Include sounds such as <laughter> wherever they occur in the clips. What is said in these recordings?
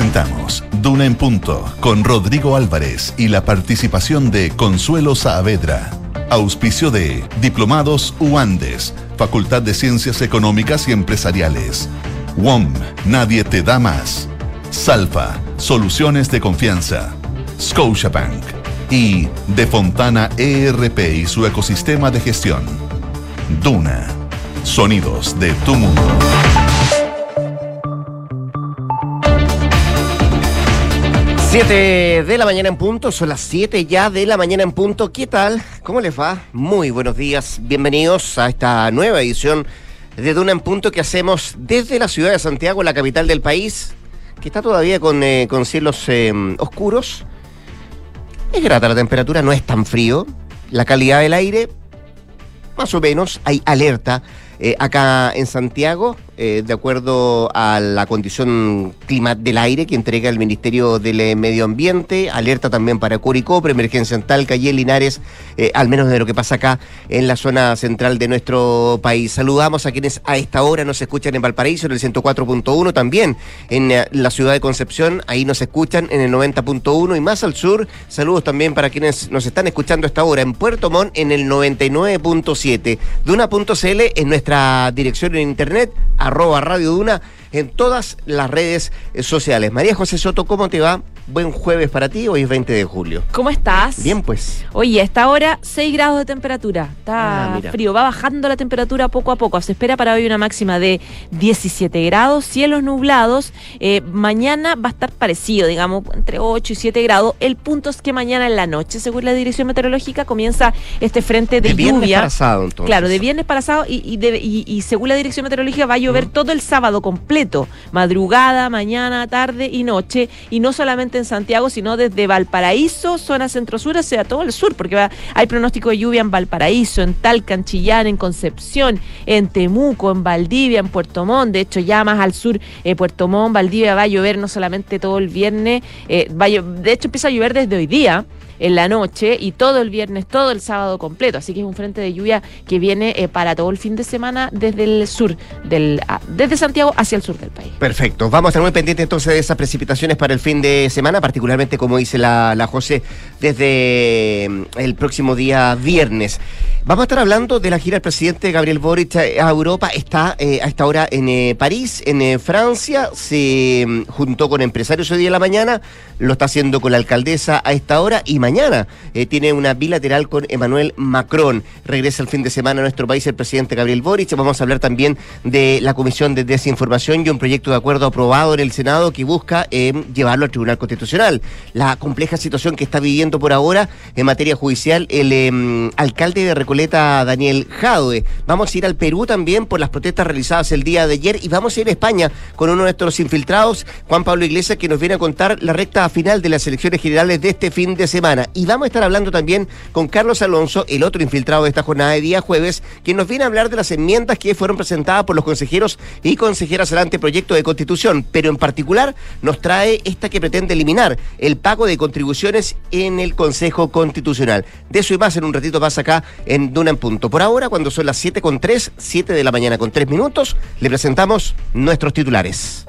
Presentamos Duna en Punto con Rodrigo Álvarez y la participación de Consuelo Saavedra. Auspicio de Diplomados UANDES, Facultad de Ciencias Económicas y Empresariales. WOM, Nadie te da más. Salfa, Soluciones de Confianza. Scotiabank y De Fontana ERP y su ecosistema de gestión. Duna, sonidos de tu mundo. 7 de la mañana en punto, son las 7 ya de la mañana en punto. ¿Qué tal? ¿Cómo les va? Muy buenos días, bienvenidos a esta nueva edición de Duna en punto que hacemos desde la ciudad de Santiago, la capital del país, que está todavía con, eh, con cielos eh, oscuros. Es grata la temperatura, no es tan frío. La calidad del aire, más o menos, hay alerta eh, acá en Santiago. Eh, de acuerdo a la condición clima del aire que entrega el Ministerio del eh, Medio Ambiente, alerta también para Curicó, emergencia en Talca y en Linares, eh, al menos de lo que pasa acá en la zona central de nuestro país. Saludamos a quienes a esta hora nos escuchan en Valparaíso, en el 104.1, también en la ciudad de Concepción, ahí nos escuchan en el 90.1 y más al sur. Saludos también para quienes nos están escuchando a esta hora en Puerto Montt en el 99.7. Duna.cl en nuestra dirección en internet arroba Radio Duna en todas las redes sociales. María José Soto, ¿cómo te va? Buen jueves para ti, hoy es 20 de julio. ¿Cómo estás? Bien, pues. Oye, a esta hora 6 grados de temperatura. Está ah, frío, va bajando la temperatura poco a poco. Se espera para hoy una máxima de 17 grados, cielos nublados. Eh, mañana va a estar parecido, digamos, entre 8 y 7 grados. El punto es que mañana en la noche, según la Dirección Meteorológica, comienza este frente de, de lluvia. Viernes para sábado, entonces. Claro, de viernes para sábado y, según la Dirección Meteorológica va a llover todo el sábado completo, madrugada, mañana, tarde y noche. Y no solamente en Santiago, sino desde Valparaíso, zona centro-sur, hacia todo el sur, porque hay pronóstico de lluvia en Valparaíso, en Talca, en Chillán, en Concepción, en Temuco, en Valdivia, en Puerto Montt. De hecho, ya más al sur, eh, Puerto Montt, Valdivia va a llover no solamente todo el viernes, eh, de hecho empieza a llover desde hoy día en la noche y todo el viernes, todo el sábado completo. Así que es un frente de lluvia que viene eh, para todo el fin de semana desde el sur, del, ah, desde Santiago hacia el sur del país. Perfecto. Vamos a estar muy pendientes entonces de esas precipitaciones para el fin de semana, particularmente como dice la, la José, desde mm, el próximo día viernes. Vamos a estar hablando de la gira del presidente Gabriel Boric a Europa. Está eh, a esta hora en eh, París, en Francia. Se mm, juntó con empresarios hoy día en la mañana. Lo está haciendo con la alcaldesa a esta hora y mañana eh, tiene una bilateral con Emmanuel Macron. Regresa el fin de semana a nuestro país el presidente Gabriel Boric. Vamos a hablar también de la Comisión de Desinformación y un proyecto de acuerdo aprobado en el Senado que busca eh, llevarlo al Tribunal Constitucional. La compleja situación que está viviendo por ahora en materia judicial el em, alcalde de Recoleta, Daniel Jadwe. Vamos a ir al Perú también por las protestas realizadas el día de ayer y vamos a ir a España con uno de nuestros infiltrados, Juan Pablo Iglesias, que nos viene a contar la recta final de las elecciones generales de este fin de semana. Y vamos a estar hablando también con Carlos Alonso, el otro infiltrado de esta jornada de día jueves, quien nos viene a hablar de las enmiendas que fueron presentadas por los consejeros y consejeras al anteproyecto de constitución, pero en particular nos trae esta que pretende eliminar el pago de contribuciones en el Consejo Constitucional. De eso y más en un ratito más acá en Duna en Punto. Por ahora, cuando son las 7 con 3, 7 de la mañana con 3 minutos, le presentamos nuestros titulares.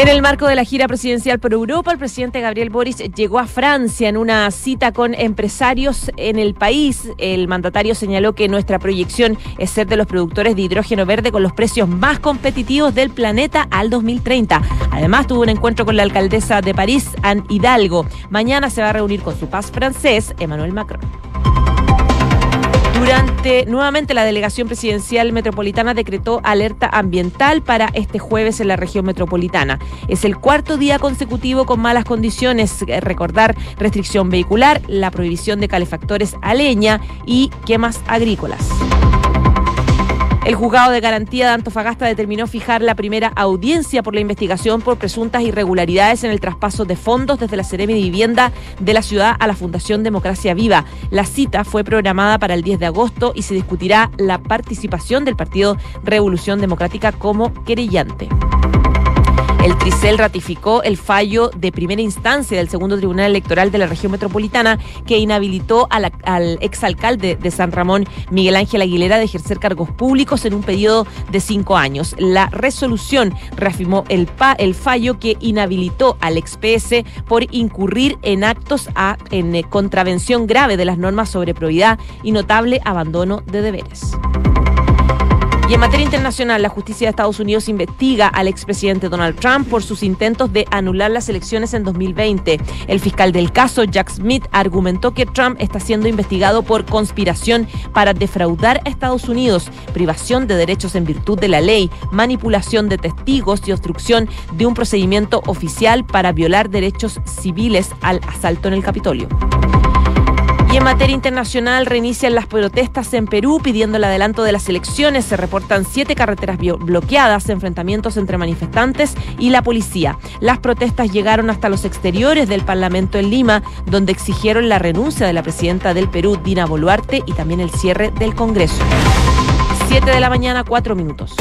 En el marco de la gira presidencial por Europa, el presidente Gabriel Boris llegó a Francia en una cita con empresarios en el país. El mandatario señaló que nuestra proyección es ser de los productores de hidrógeno verde con los precios más competitivos del planeta al 2030. Además, tuvo un encuentro con la alcaldesa de París, Anne Hidalgo. Mañana se va a reunir con su paz francés, Emmanuel Macron. Durante nuevamente la delegación presidencial metropolitana decretó alerta ambiental para este jueves en la región metropolitana. Es el cuarto día consecutivo con malas condiciones. Eh, recordar restricción vehicular, la prohibición de calefactores a leña y quemas agrícolas. El juzgado de garantía de Antofagasta determinó fijar la primera audiencia por la investigación por presuntas irregularidades en el traspaso de fondos desde la Seremi de Vivienda de la ciudad a la Fundación Democracia Viva. La cita fue programada para el 10 de agosto y se discutirá la participación del Partido Revolución Democrática como querellante. El Tricel ratificó el fallo de primera instancia del segundo Tribunal Electoral de la región metropolitana que inhabilitó al, al exalcalde de San Ramón, Miguel Ángel Aguilera, de ejercer cargos públicos en un periodo de cinco años. La resolución reafirmó el fallo que inhabilitó al ex-PS por incurrir en actos a, en eh, contravención grave de las normas sobre probidad y notable abandono de deberes. Y en materia internacional, la justicia de Estados Unidos investiga al expresidente Donald Trump por sus intentos de anular las elecciones en 2020. El fiscal del caso, Jack Smith, argumentó que Trump está siendo investigado por conspiración para defraudar a Estados Unidos, privación de derechos en virtud de la ley, manipulación de testigos y obstrucción de un procedimiento oficial para violar derechos civiles al asalto en el Capitolio. Y en materia internacional reinician las protestas en Perú pidiendo el adelanto de las elecciones. Se reportan siete carreteras bloqueadas, enfrentamientos entre manifestantes y la policía. Las protestas llegaron hasta los exteriores del Parlamento en Lima, donde exigieron la renuncia de la presidenta del Perú, Dina Boluarte, y también el cierre del Congreso. Siete de la mañana, cuatro minutos.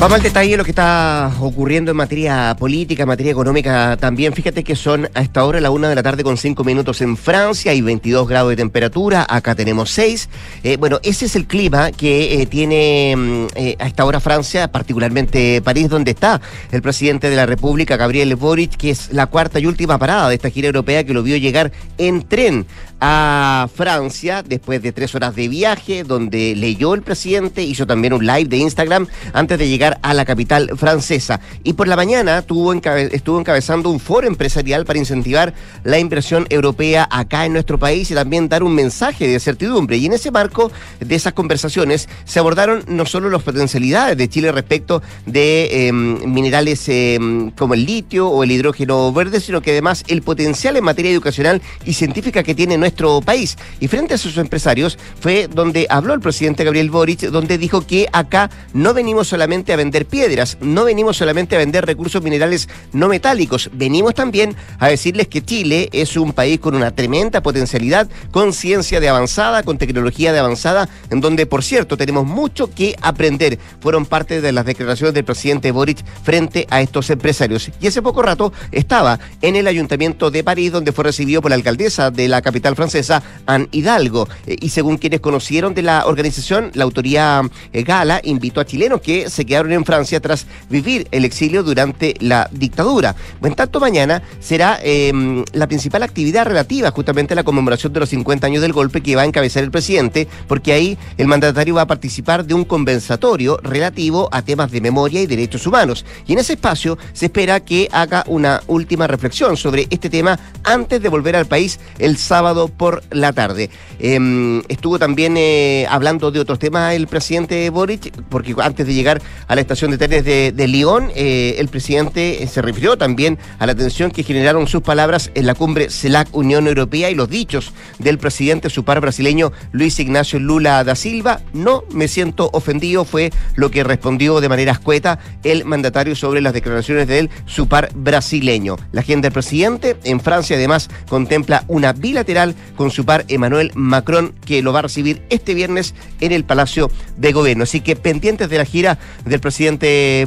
Vamos al detalle de lo que está ocurriendo en materia política, en materia económica también. Fíjate que son a esta hora la una de la tarde con cinco minutos en Francia y 22 grados de temperatura. Acá tenemos seis. Eh, bueno, ese es el clima que eh, tiene mm, eh, a esta hora Francia, particularmente París, donde está el presidente de la República, Gabriel Boric, que es la cuarta y última parada de esta gira europea que lo vio llegar en tren a Francia después de tres horas de viaje, donde leyó el presidente, hizo también un live de Instagram antes de llegar a la capital francesa. Y por la mañana tuvo estuvo encabezando un foro empresarial para incentivar la inversión europea acá en nuestro país y también dar un mensaje de certidumbre. Y en ese marco de esas conversaciones se abordaron no solo las potencialidades de Chile respecto de em, minerales em, como el litio o el hidrógeno verde, sino que además el potencial en materia educacional y científica que tiene nuestro país. Y frente a sus empresarios fue donde habló el presidente Gabriel Boric, donde dijo que acá no venimos solamente a vender piedras, no venimos solamente a vender recursos minerales no metálicos, venimos también a decirles que Chile es un país con una tremenda potencialidad, con ciencia de avanzada, con tecnología de avanzada, en donde, por cierto, tenemos mucho que aprender. Fueron parte de las declaraciones del presidente Boric frente a estos empresarios. Y hace poco rato estaba en el Ayuntamiento de París, donde fue recibido por la alcaldesa de la capital francesa, Anne Hidalgo. Eh, y según quienes conocieron de la organización, la autoría eh, Gala invitó a chilenos que se quedaron en Francia tras vivir el exilio durante la dictadura. En tanto, mañana será em, la principal actividad relativa justamente a la conmemoración de los 50 años del golpe que va a encabezar el presidente, porque ahí el mandatario va a participar de un conversatorio relativo a temas de memoria y derechos humanos. Y en ese espacio se espera que haga una última reflexión sobre este tema antes de volver al país el sábado por la tarde. Em, estuvo también eh, hablando de otros temas el presidente Boric, porque antes de llegar a estación de trenes de, Lyon, eh, el presidente se refirió también a la atención que generaron sus palabras en la cumbre CELAC Unión Europea y los dichos del presidente su par brasileño Luis Ignacio Lula da Silva. No me siento ofendido, fue lo que respondió de manera escueta el mandatario sobre las declaraciones de él, su par brasileño. La agenda del presidente en Francia además contempla una bilateral con su par Emmanuel Macron que lo va a recibir este viernes en el Palacio de Gobierno. Así que pendientes de la gira del presidente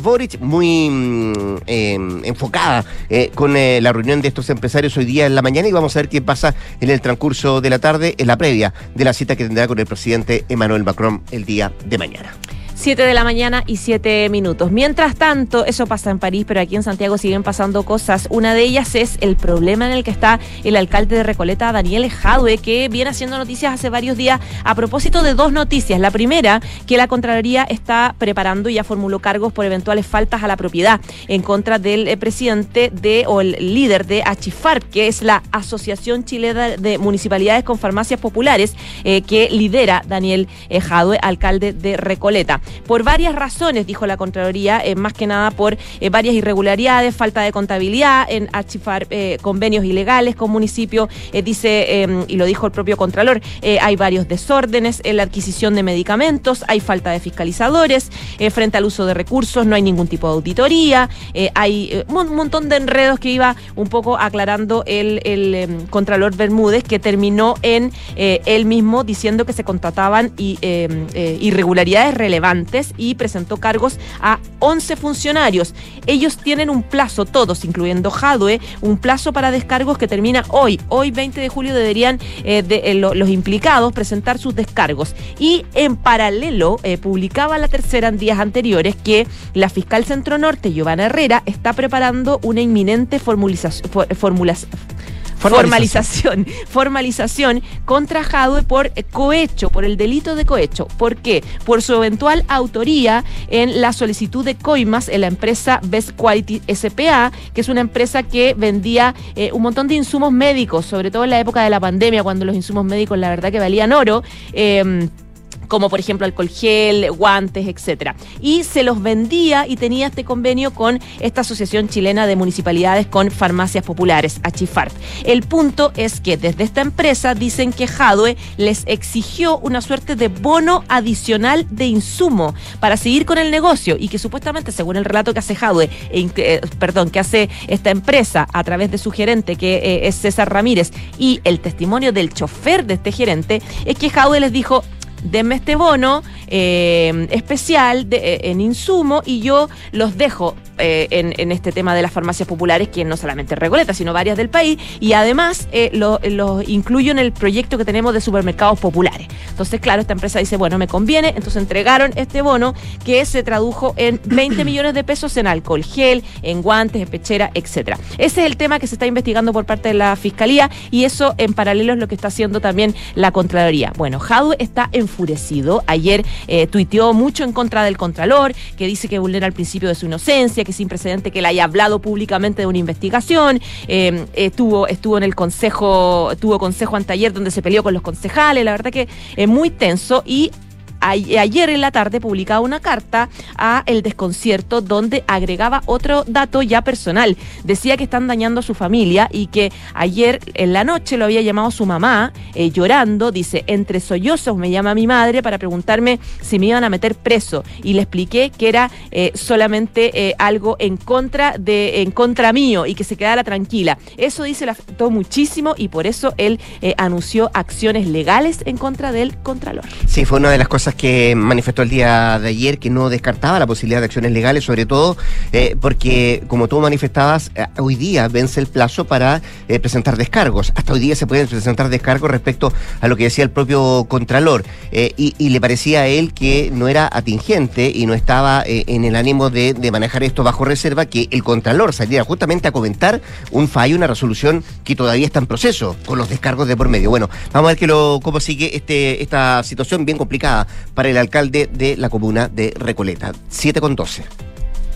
Boric, muy mm, em, enfocada eh, con eh, la reunión de estos empresarios hoy día en la mañana y vamos a ver qué pasa en el transcurso de la tarde, en la previa de la cita que tendrá con el presidente Emmanuel Macron el día de mañana. 7 de la mañana y 7 minutos. Mientras tanto, eso pasa en París, pero aquí en Santiago siguen pasando cosas. Una de ellas es el problema en el que está el alcalde de Recoleta, Daniel Jadwe, que viene haciendo noticias hace varios días a propósito de dos noticias. La primera, que la Contraloría está preparando y ya formuló cargos por eventuales faltas a la propiedad en contra del eh, presidente de o el líder de Achifar, que es la Asociación Chilena de Municipalidades con Farmacias Populares, eh, que lidera Daniel eh, Jadwe, alcalde de Recoleta por varias razones, dijo la Contraloría, eh, más que nada por eh, varias irregularidades, falta de contabilidad, en archivar eh, convenios ilegales con municipios, dice, em, y lo dijo el propio Contralor, hay varios desórdenes en la adquisición de medicamentos, hay falta de fiscalizadores, frente al uso de recursos no hay ningún tipo de auditoría, hay un montón de enredos que iba un poco aclarando el, em, Contralor Bermúdez, que terminó en él mismo diciendo que se contrataban em, irregularidades relevantes y presentó cargos a 11 funcionarios. Ellos tienen un plazo, todos, incluyendo Jadwe, un plazo para descargos que termina hoy. Hoy, 20 de julio, deberían eh, de, los implicados presentar sus descargos. Y en paralelo, publicaba la tercera en días anteriores que la fiscal Centro Norte, Giovanna Herrera, está preparando una inminente formalización, formalización, <laughs> formalización contra Jadwe por cohecho, por el delito de cohecho. ¿Por qué? Por su eventual autoría en la solicitud de coimas en la empresa Best Quality SPA, que es una empresa que vendía eh, un montón de insumos médicos, sobre todo en la época de la pandemia, cuando los insumos médicos la verdad que valían oro. Eh, como por ejemplo alcohol gel, guantes, etcétera. Y se los vendía y tenía este convenio con esta Asociación Chilena de Municipalidades con Farmacias Populares, Achifart. El punto es que desde esta empresa dicen que Jadwe les exigió una suerte de bono adicional de insumo para seguir con el negocio y que supuestamente, según el relato que hace Jadwe, e eh, perdón, que hace esta empresa a través de su gerente, que eh, es César Ramírez, y el testimonio del chofer de este gerente, es que Jadwe les dijo, denme este bono eh, especial de, en insumo y yo los dejo eh, en, este tema de las farmacias populares, que no solamente Recoleta, sino varias del país, y además eh, los lo incluyo en el proyecto que tenemos de supermercados populares. Entonces, claro, esta empresa dice, bueno, me conviene, entonces entregaron este bono que se tradujo en <clears throat> 20 millones de pesos en alcohol gel, en guantes, en pechera, etcétera. Ese es el tema que se está investigando por parte de la Fiscalía y eso en paralelo es lo que está haciendo también la Contraloría. Bueno, Jadwe está enfurecido. Ayer eh, tuiteó mucho en contra del Contralor, que dice que vulnera el principio de su inocencia, que sin precedente que le haya hablado públicamente de una investigación, eh, estuvo, estuvo en el consejo, tuvo consejo anteayer donde se peleó con los concejales, la verdad que es muy tenso y ayer en la tarde publicaba una carta a el desconcierto donde agregaba otro dato ya personal. Decía que están dañando a su familia y que ayer en la noche lo había llamado su mamá eh, llorando. Dice, entre sollozos me llama mi madre para preguntarme si me iban a meter preso y le expliqué que era eh, solamente eh, algo en contra de en contra mío y que se quedara tranquila. Eso dice le afectó muchísimo y por eso él anunció acciones legales en contra del contralor. Sí, fue una de las cosas que manifestó el día de ayer, que no descartaba la posibilidad de acciones legales, sobre todo eh, porque, como tú manifestabas, eh, hoy día vence el plazo para eh, presentar descargos. Hasta hoy día se pueden presentar descargos respecto a lo que decía el propio Contralor. Y, le parecía a él que no era atingente y no estaba en el ánimo de, manejar esto bajo reserva, que el Contralor saliera justamente a comentar un fallo, una resolución que todavía está en proceso, con los descargos de por medio. Bueno, vamos a ver que cómo sigue este, esta situación bien complicada para el alcalde de la comuna de Recoleta. 7 con 12.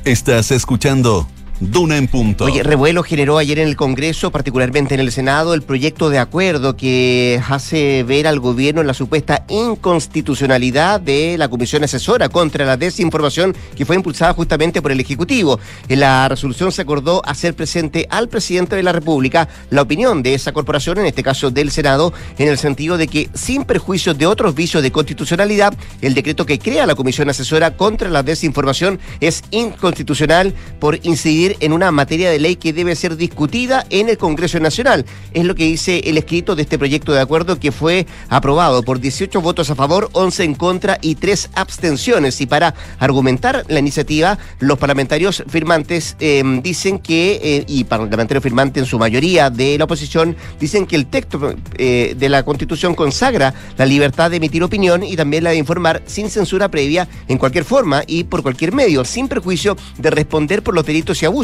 Estás escuchando Duna en punto. Oye, revuelo generó ayer en el Congreso, particularmente en el Senado, el proyecto de acuerdo que hace ver al gobierno la supuesta inconstitucionalidad de la Comisión Asesora contra la Desinformación que fue impulsada justamente por el Ejecutivo. En la resolución se acordó hacer presente al presidente de la República la opinión de esa corporación, en este caso del Senado, en el sentido de que, sin perjuicio de otros vicios de constitucionalidad, el decreto que crea la Comisión Asesora contra la Desinformación es inconstitucional por incidir en una materia de ley que debe ser discutida en el Congreso Nacional. Es lo que dice el escrito de este proyecto de acuerdo que fue aprobado por 18 votos a favor, 11 en contra y 3 abstenciones. Y para argumentar la iniciativa, los parlamentarios firmantes em, dicen que, eh, y parlamentarios firmantes en su mayoría de la oposición, dicen que el texto eh, de la Constitución consagra la libertad de emitir opinión y también la de informar sin censura previa en cualquier forma y por cualquier medio, sin perjuicio de responder por los delitos y abusos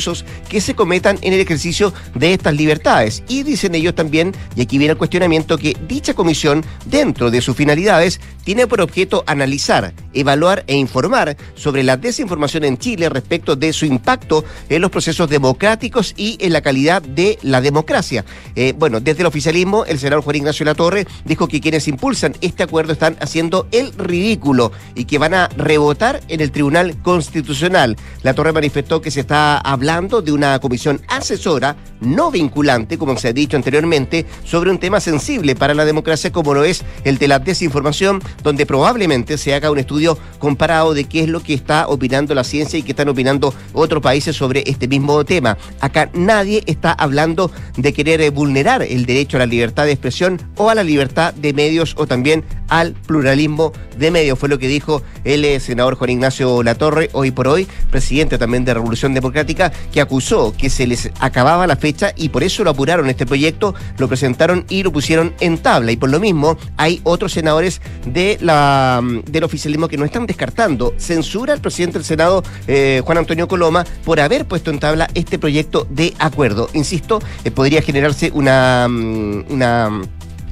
que se cometan en el ejercicio de estas libertades. Y dicen ellos también, y aquí viene el cuestionamiento, que dicha comisión, dentro de sus finalidades, tiene por objeto analizar, evaluar e informar sobre la desinformación en Chile respecto de su impacto en los procesos democráticos y en la calidad de la democracia. Eh, bueno, desde el oficialismo, el senador Juan Ignacio Latorre dijo que quienes impulsan este acuerdo están haciendo el ridículo y que van a rebotar en el Tribunal Constitucional. La Torre manifestó que se está hablando hablando de una comisión asesora no vinculante, como se ha dicho anteriormente, sobre un tema sensible para la democracia como lo es el de la desinformación, donde probablemente se haga un estudio comparado de qué es lo que está opinando la ciencia y qué están opinando otros países sobre este mismo tema. Acá nadie está hablando de querer vulnerar el derecho a la libertad de expresión o a la libertad de medios o también al pluralismo de medios. Fue lo que dijo el eh, senador Juan Ignacio Latorre, hoy por hoy, presidente también de Revolución Democrática, que acusó que se les acababa la fecha y por eso lo apuraron este proyecto, lo presentaron y lo pusieron en tabla. Y por lo mismo, hay otros senadores de la, del oficialismo que no están descartando. Censura al presidente del Senado, eh, Juan Antonio Coloma, por haber puesto en tabla este proyecto de acuerdo. Insisto, eh, podría generarse una, mm, una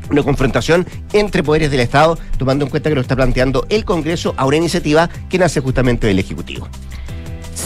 una confrontación entre poderes del Estado, tomando en cuenta que lo está planteando el Congreso a una iniciativa que nace justamente del Ejecutivo.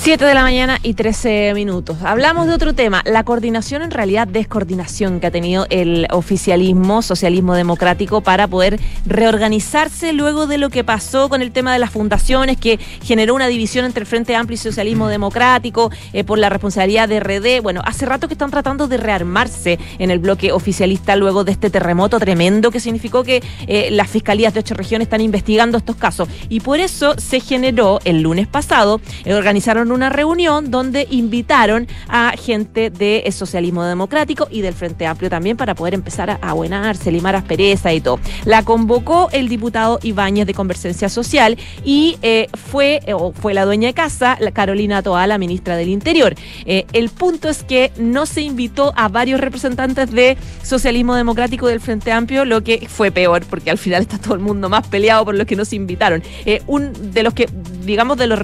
7 de la mañana y 13 minutos. Hablamos de otro tema, la coordinación, en realidad descoordinación que ha tenido el oficialismo, socialismo democrático, para poder reorganizarse luego de lo que pasó con el tema de las fundaciones, que generó una división entre el Frente Amplio y Socialismo Democrático eh, por la responsabilidad de RD. Bueno, hace rato que están tratando de rearmarse en el bloque oficialista luego de este terremoto tremendo que significó que eh, las fiscalías de ocho regiones están investigando estos casos. Y por eso se generó el lunes pasado, eh, organizaron una reunión donde invitaron a gente del socialismo democrático y del Frente Amplio también para poder empezar a abuenarse, limar aspereza y todo. La convocó el diputado Ibáñez de Convergencia Social y eh, fue, eh, fue la dueña de casa, la Carolina Toa, la ministra del Interior. Eh, el punto es que no se invitó a varios representantes de socialismo democrático del Frente Amplio, lo que fue peor, porque al final está todo el mundo más peleado por los que no se invitaron. un de los que, digamos, de los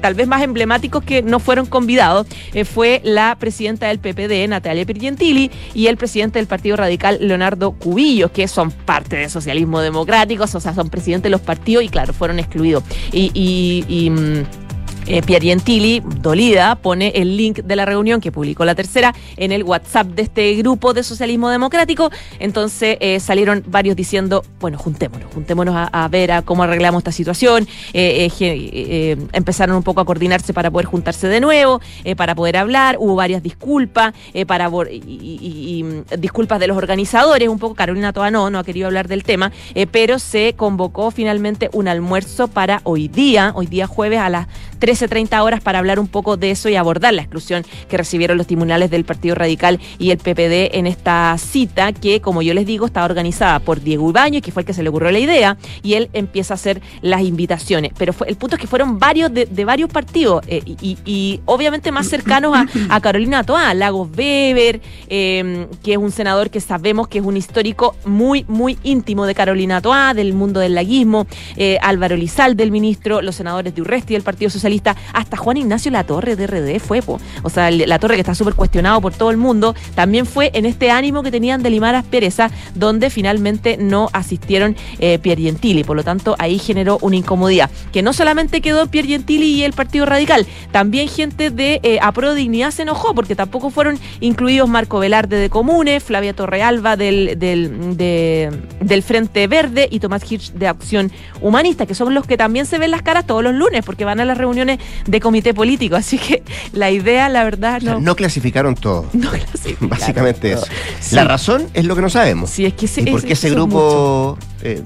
tal vez más emblemáticos que no fueron convidados eh, fue la presidenta del PPD, Natalia Pirgentili, y el presidente del Partido Radical, Leonardo Cubillos, que son parte del socialismo democrático, o sea, son presidentes de los partidos y claro, fueron excluidos. y, mm, eh, dolida, pone el link de la reunión que publicó la tercera en el WhatsApp de este grupo de socialismo democrático. Entonces eh, salieron varios diciendo, bueno, juntémonos, juntémonos a, ver a cómo arreglamos esta situación. Eh, eh, empezaron un poco a coordinarse para poder juntarse de nuevo, para poder hablar. Hubo varias disculpas, para y, mm, disculpas de los organizadores. Un poco Carolina Toa no, no ha querido hablar del tema, pero se convocó finalmente un almuerzo para hoy día, hoy día jueves a las 13.30 horas para hablar un poco de eso y abordar la exclusión que recibieron los tribunales del Partido Radical y el PPD en esta cita que, como yo les digo, está organizada por Diego Ibaño, que fue el que se le ocurrió la idea, y él empieza a hacer las invitaciones. Pero fue, el punto es que fueron varios de, varios partidos eh, y, obviamente más cercanos a, Carolina Toá, Lagos Weber, em, que es un senador que sabemos que es un histórico muy, muy íntimo de Carolina Toá, del mundo del laguismo, eh, Álvaro Lizal, del ministro, los senadores de Urresti del Partido Socialista hasta Juan Ignacio Latorre de RD fue, o sea, la torre que está súper cuestionado por todo el mundo, también fue en este ánimo que tenían de limar aspereza, donde finalmente no asistieron eh, Pierre Gentili, por lo tanto ahí generó una incomodidad, que no solamente quedó Pierre Gentili y el Partido Radical, también gente de eh, Apro Dignidad se enojó, porque tampoco fueron incluidos Marco Velarde de Comunes, Flavia Torrealba del, del, del Frente Verde y Tomás Hirsch de Acción Humanista, que son los que también se ven las caras todos los lunes, porque van a las reuniones de comité político. Así que la idea, la verdad, no. no clasificaron todo. <laughs> No clasificaron Básicamente eso. La razón es lo que no sabemos. Sí, es que y por qué ese grupo eh,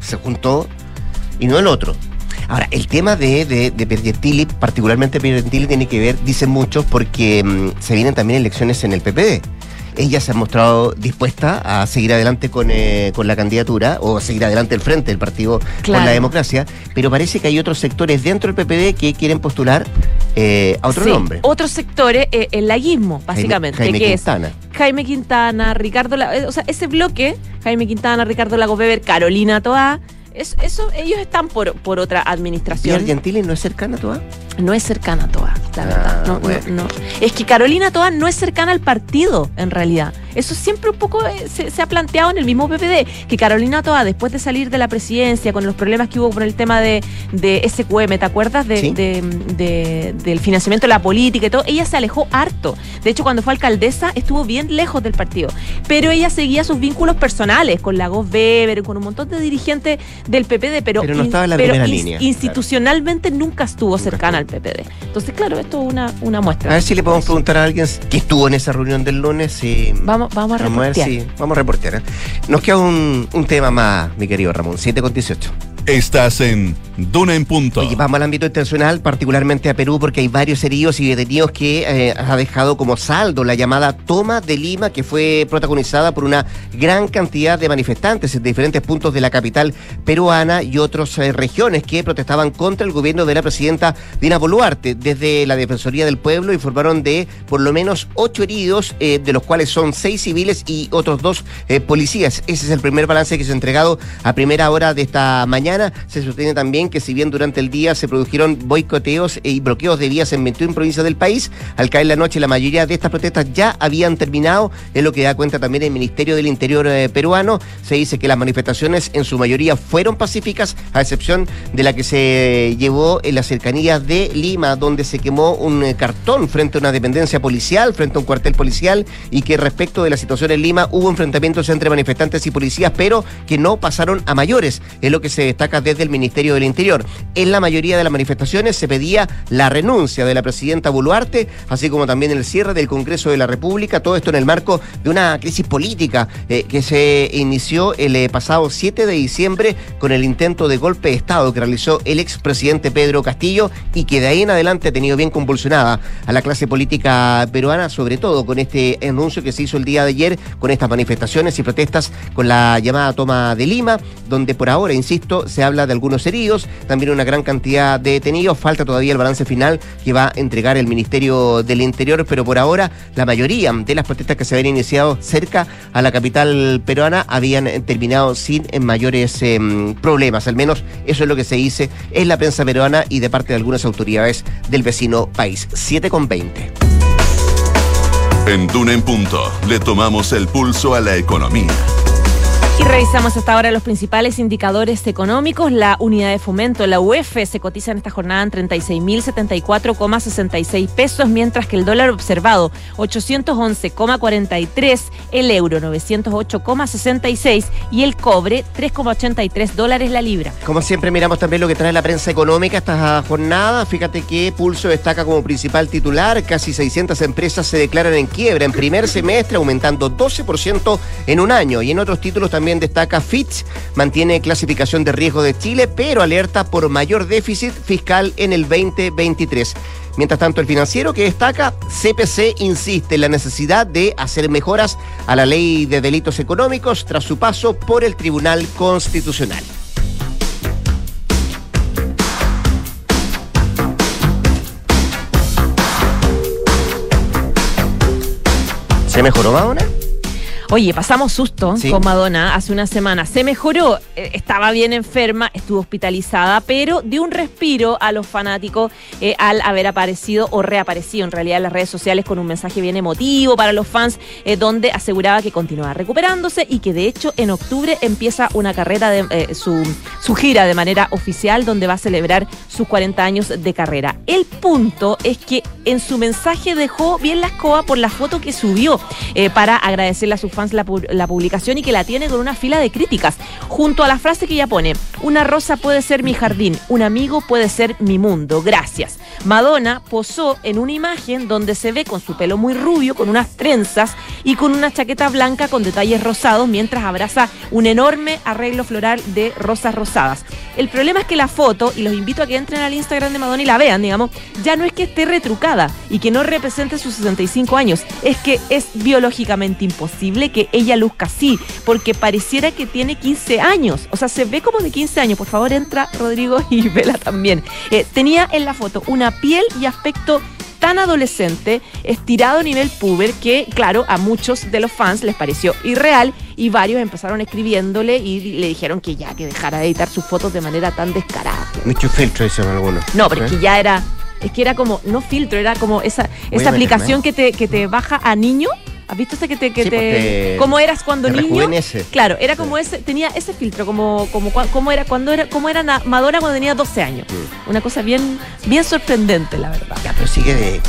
se juntó y no el otro. Ahora, el tema de, de, de particularmente Pergentili, tiene que ver, dicen muchos, porque mm, se vienen también elecciones en el PPD ella se ha mostrado dispuesta a seguir adelante con, eh, con la candidatura o a seguir adelante el frente del partido con la democracia, pero parece que hay otros sectores dentro del PPD que quieren postular eh, a otro nombre. Otros sectores, eh, el laguismo, básicamente. Jaime, Quintana. Jaime Quintana, Ricardo, o sea, ese bloque, Jaime Quintana, Ricardo Lago Weber, Carolina Toá, eso, ellos están por, por otra administración. ¿Y Argentili no es cercana a Toa? No es cercana a Toa, la ah, verdad. No, no, no. Es que Carolina Toa no es cercana al partido, en realidad. Eso siempre un poco eh, se, ha planteado en el mismo PPD, que Carolina Toa, después de salir de la presidencia, con los problemas que hubo con el tema de, de SQM, ¿te acuerdas? De, de, del financiamiento de la política y todo, ella se alejó harto. De hecho, cuando fue alcaldesa, estuvo bien lejos del partido. Pero ella seguía sus vínculos personales con Lagos Weber, con un montón de dirigentes del PPD, pero, pero, no estaba en la primera línea, institucionalmente nunca estuvo cercana al PPD. Entonces, claro, esto es una, una muestra. A ver si le podemos preguntar a alguien que estuvo en esa reunión del lunes. y vamos, vamos a reportear. Vamos a, ver, vamos a reportear. ¿eh? Nos queda un, un tema más, mi querido Ramón, 7 con 18. Estás en Duna en Punto. Oye, vamos al ámbito internacional, particularmente a Perú, porque hay varios heridos y detenidos que eh, ha dejado como saldo la llamada toma de Lima, que fue protagonizada por una gran cantidad de manifestantes en diferentes puntos de la capital peruana y otras eh, regiones que protestaban contra el gobierno de la presidenta Dina Boluarte. Desde la Defensoría del Pueblo informaron de por lo menos ocho heridos, eh, de los cuales son seis civiles y otros dos policías. Ese es el primer balance que se ha entregado a primera hora de esta mañana se sostiene también que si bien durante el día se produjeron boicoteos y bloqueos de vías en 21 provincias del país, al caer la noche la mayoría de estas protestas ya habían terminado, es lo que da cuenta también el Ministerio del Interior eh, peruano. Se dice que las manifestaciones en su mayoría fueron pacíficas, a excepción de la que se llevó en las cercanías de Lima, donde se quemó un eh, cartón frente a una dependencia policial, frente a un cuartel policial, y que respecto de la situación en Lima hubo enfrentamientos entre manifestantes y policías, pero que no pasaron a mayores, es lo que se está desde el Ministerio del Interior. En la mayoría de las manifestaciones se pedía la renuncia de la presidenta Boluarte, así como también el cierre del Congreso de la República, todo esto en el marco de una crisis política eh, que se inició el eh, pasado 7 de diciembre con el intento de golpe de Estado que realizó el expresidente Pedro Castillo y que de ahí en adelante ha tenido bien convulsionada a la clase política peruana, sobre todo con este anuncio que se hizo el día de ayer, con estas manifestaciones y protestas con la llamada toma de Lima, donde por ahora, insisto, se habla de algunos heridos, también una gran cantidad de detenidos. Falta todavía el balance final que va a entregar el Ministerio del Interior, pero por ahora la mayoría de las protestas que se habían iniciado cerca a la capital peruana habían terminado sin mayores em, problemas. Al menos eso es lo que se dice en la prensa peruana y de parte de algunas autoridades del vecino país. 7 con 20. En Duna en Punto le tomamos el pulso a la economía. Y revisamos hasta ahora los principales indicadores económicos. La unidad de fomento, la UEF, se cotiza en esta jornada en 36.074,66 pesos, mientras que el dólar observado 811,43, el euro 908,66 y el cobre 3,83 dólares la libra. Como siempre miramos también lo que trae la prensa económica esta jornada. Fíjate que Pulso destaca como principal titular. Casi 600 empresas se declaran en quiebra en primer semestre, aumentando 12% en un año. Y en otros títulos también también destaca Fitch, mantiene clasificación de riesgo de Chile, pero alerta por mayor déficit fiscal en el 2023. Mientras tanto, el financiero que destaca, CPC insiste en la necesidad de hacer mejoras a la ley de delitos económicos tras su paso por el Tribunal Constitucional. ¿Se mejoró, Madonna? Oye, pasamos susto con Madonna hace una semana. Se mejoró, eh, estaba bien enferma, estuvo hospitalizada, pero dio un respiro a los fanáticos eh, al haber aparecido o reaparecido en realidad en las redes sociales con un mensaje bien emotivo para los fans, eh, donde aseguraba que continuaba recuperándose y que de hecho en octubre empieza una carrera de su, su gira de manera oficial, donde va a celebrar sus 40 años de carrera. El punto es que en su mensaje dejó bien la escoba por la foto que subió para agradecerle a su fans la, publicación y que la tiene con una fila de críticas, junto a la frase que ella pone, una rosa puede ser mi jardín, un amigo puede ser mi mundo, gracias. Madonna posó en una imagen donde se ve con su pelo muy rubio, con unas trenzas y con una chaqueta blanca con detalles rosados mientras abraza un enorme arreglo floral de rosas rosadas. El problema es que la foto, y los invito a que entren al Instagram de Madonna y la vean, digamos, ya no es que esté retrucada y que no represente sus 65 años, es que es biológicamente imposible que ella luzca así, porque pareciera que tiene 15 años. O sea, se ve como de 15 años. Por favor, entra Rodrigo <laughs> y Vela también. Eh, tenía en la foto una piel y aspecto tan adolescente, estirado a nivel puber, que claro, a muchos de los fans les pareció irreal y varios empezaron escribiéndole y le dijeron que ya, que dejara de editar sus fotos de manera tan descarada. Mucho filtro, dicen algunos. No, pero es que ya era, es que era como, no filtro, era como esa, esa aplicación que te, que te baja a niño ¿Has visto ese que te... Que te ¿Cómo eras cuando niño? Claro, era como ese, tenía ese filtro, como, como, como era cuando era, como era Madonna cuando tenía 12 años. Una cosa bien, bien sorprendente, la verdad. Ya, pero sigue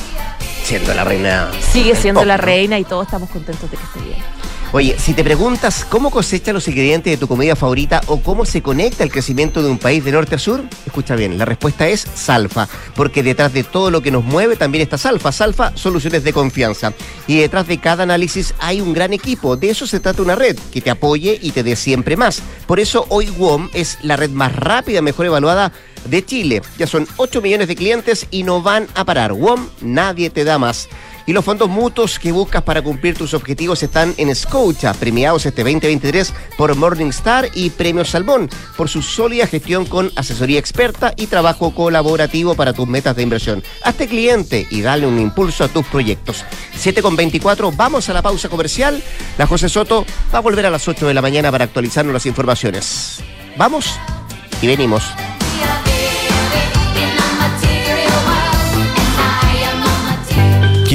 siendo la reina. Sigue siendo la reina y todos estamos contentos de que esté bien. Oye, si te preguntas cómo cosecha los ingredientes de tu comida favorita o cómo se conecta el crecimiento de un país de norte a sur, escucha bien, la respuesta es Salfa, porque detrás de todo lo que nos mueve también está Salfa. Salfa, soluciones de confianza. Y detrás de cada análisis hay un gran equipo. De eso se trata una red que te apoye y te dé siempre más. Por eso hoy WOM es la red más rápida, mejor evaluada de Chile. Ya son 8 millones de clientes y no van a parar. WOM, nadie te da más. Y los fondos mutuos que buscas para cumplir tus objetivos están en Scotia, premiados este 2023 por Morningstar y Premios Salmón, por su sólida gestión con asesoría experta y trabajo colaborativo para tus metas de inversión. Hazte cliente y dale un impulso a tus proyectos. 7 con 24, vamos a la pausa comercial. La José Soto va a volver a las 8 de la mañana para actualizarnos las informaciones. Vamos y venimos.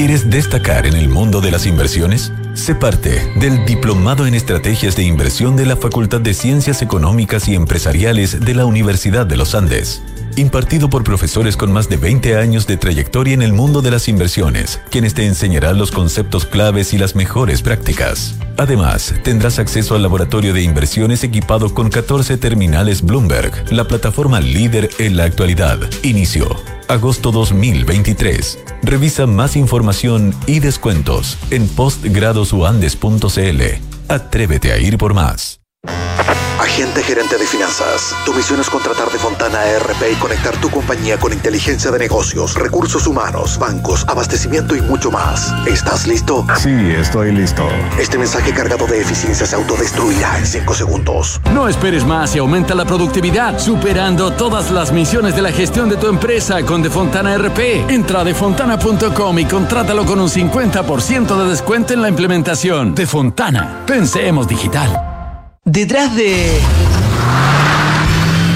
¿Quieres destacar en el mundo de las inversiones? Sé parte del Diplomado en Estrategias de Inversión de la Facultad de Ciencias Económicas y Empresariales de la Universidad de los Andes. Impartido por profesores con más de 20 años de trayectoria en el mundo de las inversiones, quienes te enseñarán los conceptos claves y las mejores prácticas. Además, tendrás acceso al laboratorio de inversiones equipado con 14 terminales Bloomberg, la plataforma líder en la actualidad. Inicio agosto 2023. Revisa más información y descuentos en postgradosuandes.cl. Atrévete a ir por más. Agente gerente de finanzas. Tu misión es contratar de Fontana ERP y conectar tu compañía con inteligencia de negocios, recursos humanos, bancos, abastecimiento y mucho más. ¿Estás listo? Sí, estoy listo. Este mensaje cargado de eficiencia se autodestruirá en 5 segundos. No esperes más y aumenta la productividad, superando todas las misiones de la gestión de tu empresa con Defontana RP. Entra a defontana.com y contrátalo con un 50% de descuento en la implementación. Defontana. Pensemos digital. Detrás de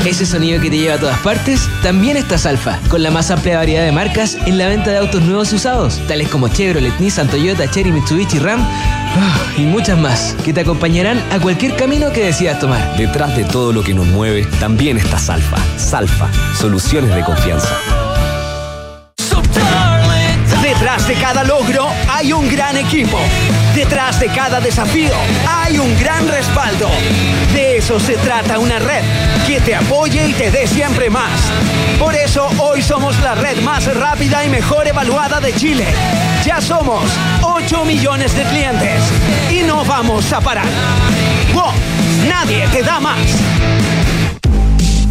ese sonido que te lleva a todas partes, también está Salfa, con la más amplia variedad de marcas en la venta de autos nuevos y usados, tales como Chevrolet, Nissan, Toyota, Cherry, Mitsubishi, Ram ah, y muchas más, que te acompañarán a cualquier camino que decidas tomar. Detrás de todo lo que nos mueve, también está Salfa. Salfa, soluciones de confianza. Detrás de cada logro hay un gran equipo. Detrás de cada desafío hay un gran respaldo. De eso se trata una red que te apoye y te dé siempre más. Por eso hoy somos la red más rápida y mejor evaluada de Chile. Ya somos 8 millones de clientes y no vamos a parar. ¡Wow! Nadie te da más.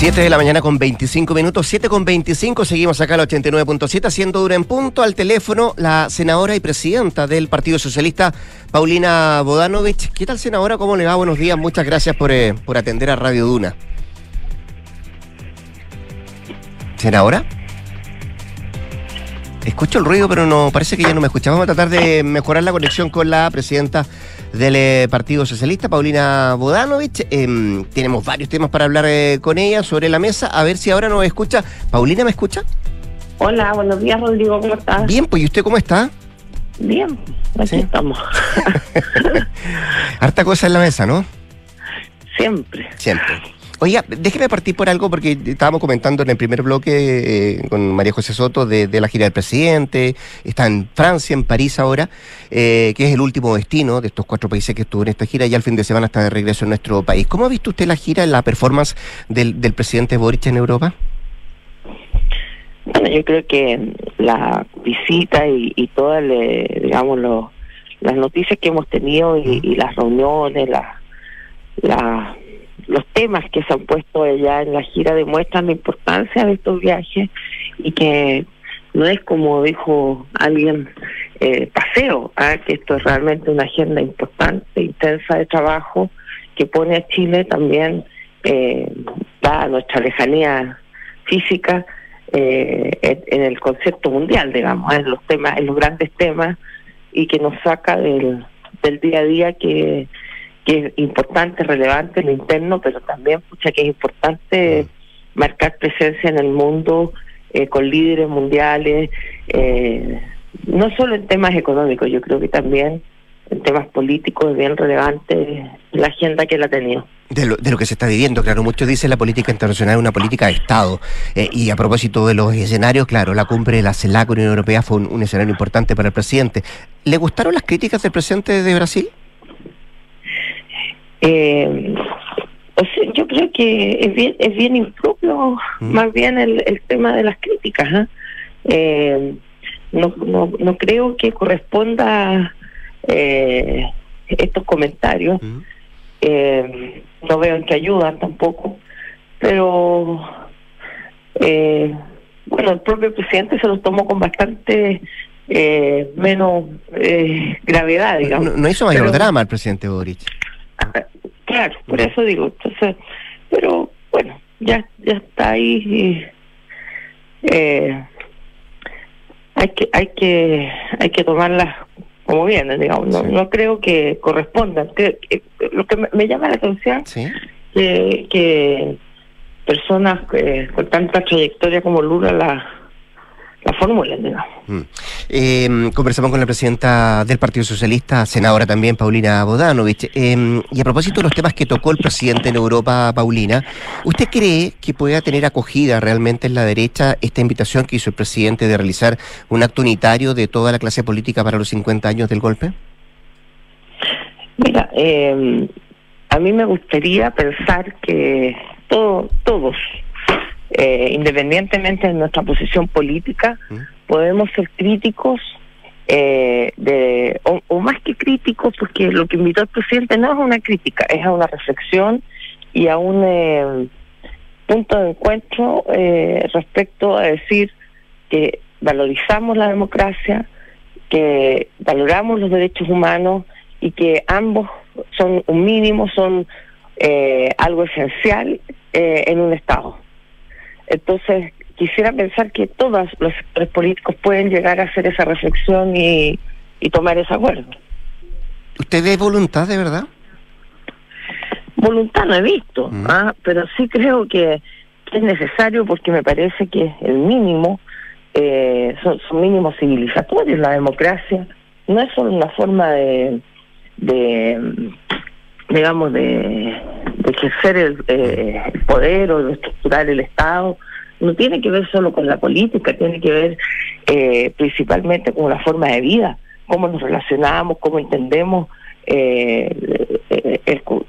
7 de la mañana con 25 minutos, 7 con 25, seguimos acá al 89.7, haciendo dura en punto al teléfono la senadora y presidenta del Partido Socialista, Paulina Bodanovich. ¿Qué tal, senadora? ¿Cómo le va? Buenos días, muchas gracias por, eh, por atender a Radio Duna. ¿Senadora? Escucho el ruido, pero no parece que ya no me escucha. Vamos a tratar de mejorar la conexión con la presidenta del eh, Partido Socialista, Paulina Bodanovich. Em, tenemos varios temas para hablar eh, con ella sobre la mesa. A ver si ahora nos escucha. Paulina, ¿me escucha? Hola, buenos días, Rodrigo. ¿Cómo estás? Bien, pues ¿y usted cómo está? Bien, aquí estamos. <laughs> Harta cosa en la mesa, ¿no? Siempre. Siempre. Oiga, déjeme partir por algo porque estábamos comentando en el primer bloque eh, con María José Soto de, la gira del presidente, está en Francia, en París ahora, eh, que es el último destino de estos cuatro países que estuvo en esta gira y al fin de semana está de regreso en nuestro país. ¿Cómo ha visto usted la gira, la performance del, presidente Boric en Europa? Bueno, yo creo que la visita y, todas, digamos, las noticias que hemos tenido y, las reuniones, la, la los temas que se han puesto allá en la gira demuestran la importancia de estos viajes y que no es como dijo alguien eh, paseo, ¿ah? que esto es realmente una agenda importante, intensa de trabajo que pone a Chile también, eh, a nuestra lejanía física eh, en el concepto mundial, digamos, en los temas, en los grandes temas y que nos saca del día a día que que es importante, relevante lo interno, pero también pucha que es importante marcar presencia en el mundo eh, con líderes mundiales, eh, no solo en temas económicos, yo creo que también en temas políticos es bien relevante la agenda que él ha tenido. De lo, de lo que se está viviendo, claro, muchos dicen la política internacional es una política de Estado. Eh, y a propósito de los escenarios, claro, la cumbre de la CELAC Unión Europea fue un escenario importante para el presidente. ¿Le gustaron las críticas del presidente de Brasil? Eh, o sea, yo creo que es bien, es bien impropio más bien el, el tema de las críticas. ¿ah? Eh, no, no, no creo que corresponda eh, estos comentarios. Eh, no veo en que ayudan tampoco, pero eh, bueno, el propio presidente se los tomó con bastante eh, menos eh, gravedad, digamos. No, no hizo mayor Pero- drama el presidente Boric. <laughs> Claro, por eso digo, entonces, pero bueno, ya ya está ahí y eh, hay que hay que hay que tomarlas como vienen, digamos, no, no creo que correspondan. Creo que- lo que me, me llama la atención Sí. que, que personas eh, con tanta trayectoria como Lula la la formulen, digamos. Mm. Eh, conversamos con la presidenta del Partido Socialista, senadora también, Paulina Bodanovich. Eh, y a propósito de los temas que tocó el presidente en Europa, Paulina, ¿usted cree que pueda tener acogida realmente en la derecha esta invitación que hizo el presidente de realizar un acto unitario de toda la clase política para los 50 años del golpe? Mira, eh, a mí me gustaría pensar que todo, todos, eh, independientemente de nuestra posición política, podemos ser críticos, eh, de, o, o más que críticos, porque lo que invitó el presidente no es a una crítica, es a una reflexión y a un eh, punto de encuentro eh, respecto a decir que valorizamos la democracia, que valoramos los derechos humanos y que ambos son un mínimo, son eh, algo esencial eh, en un Estado. Entonces, quisiera pensar que todos los sectores políticos pueden llegar a hacer esa reflexión y, y tomar ese acuerdo. ¿Usted ve voluntad de verdad? Voluntad no he visto, ¿ah? pero sí creo que, que es necesario porque me parece que el mínimo, eh, son, son mínimos civilizatorios. La democracia no es solo una forma de, de mm, digamos, de, de ejercer el, eh, el poder o de estructurar el Estado. No tiene que ver solo con la política, tiene que ver eh, principalmente con la forma de vida, cómo nos relacionamos, cómo entendemos eh, el,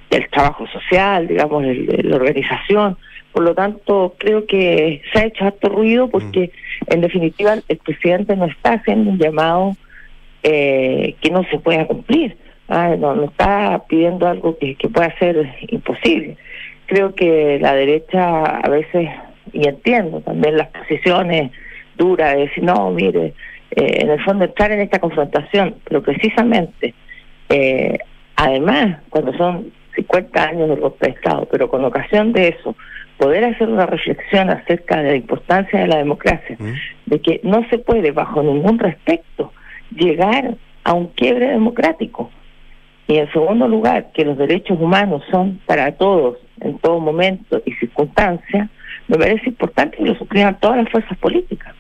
el- trabajo social, digamos, el- la organización. Por lo tanto, creo que se ha hecho harto ruido porque, en definitiva, el presidente no está haciendo un llamado eh, que no se pueda cumplir. Ah, no, no está pidiendo algo que, que pueda ser imposible. Creo que la derecha a veces, y entiendo también las posiciones duras de decir, no, mire, eh, en el fondo estar en esta confrontación, pero precisamente, eh, además, cuando son 50 años de golpe de Estado, pero con ocasión de eso, poder hacer una reflexión acerca de la importancia de la democracia, de que no se puede, bajo ningún respecto, llegar a un quiebre democrático. Y en segundo lugar, que los derechos humanos son para todos, en todo momento y circunstancia, me parece importante que lo suscriban todas las fuerzas políticas.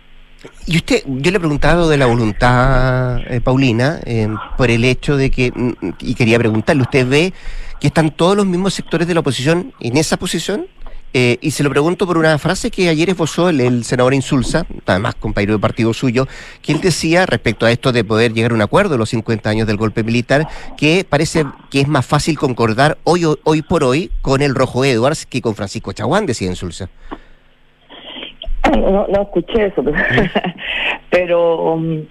Y usted, yo le he preguntado de la voluntad, eh, Paulina, eh, por el hecho de que, mm, y quería preguntarle, ¿usted ve que están todos los mismos sectores de la oposición en esa posición? Eh, y se lo pregunto por una frase que ayer esbozó el, el senador Insulza, además compañero de partido suyo, que él decía respecto a esto de poder llegar a un acuerdo de los 50 años del golpe militar, que parece que es más fácil concordar hoy, hoy por hoy con el Rojo Edwards que con Francisco Chaguán, decía Insulza. No, no escuché eso, pero, <laughs> pero, um,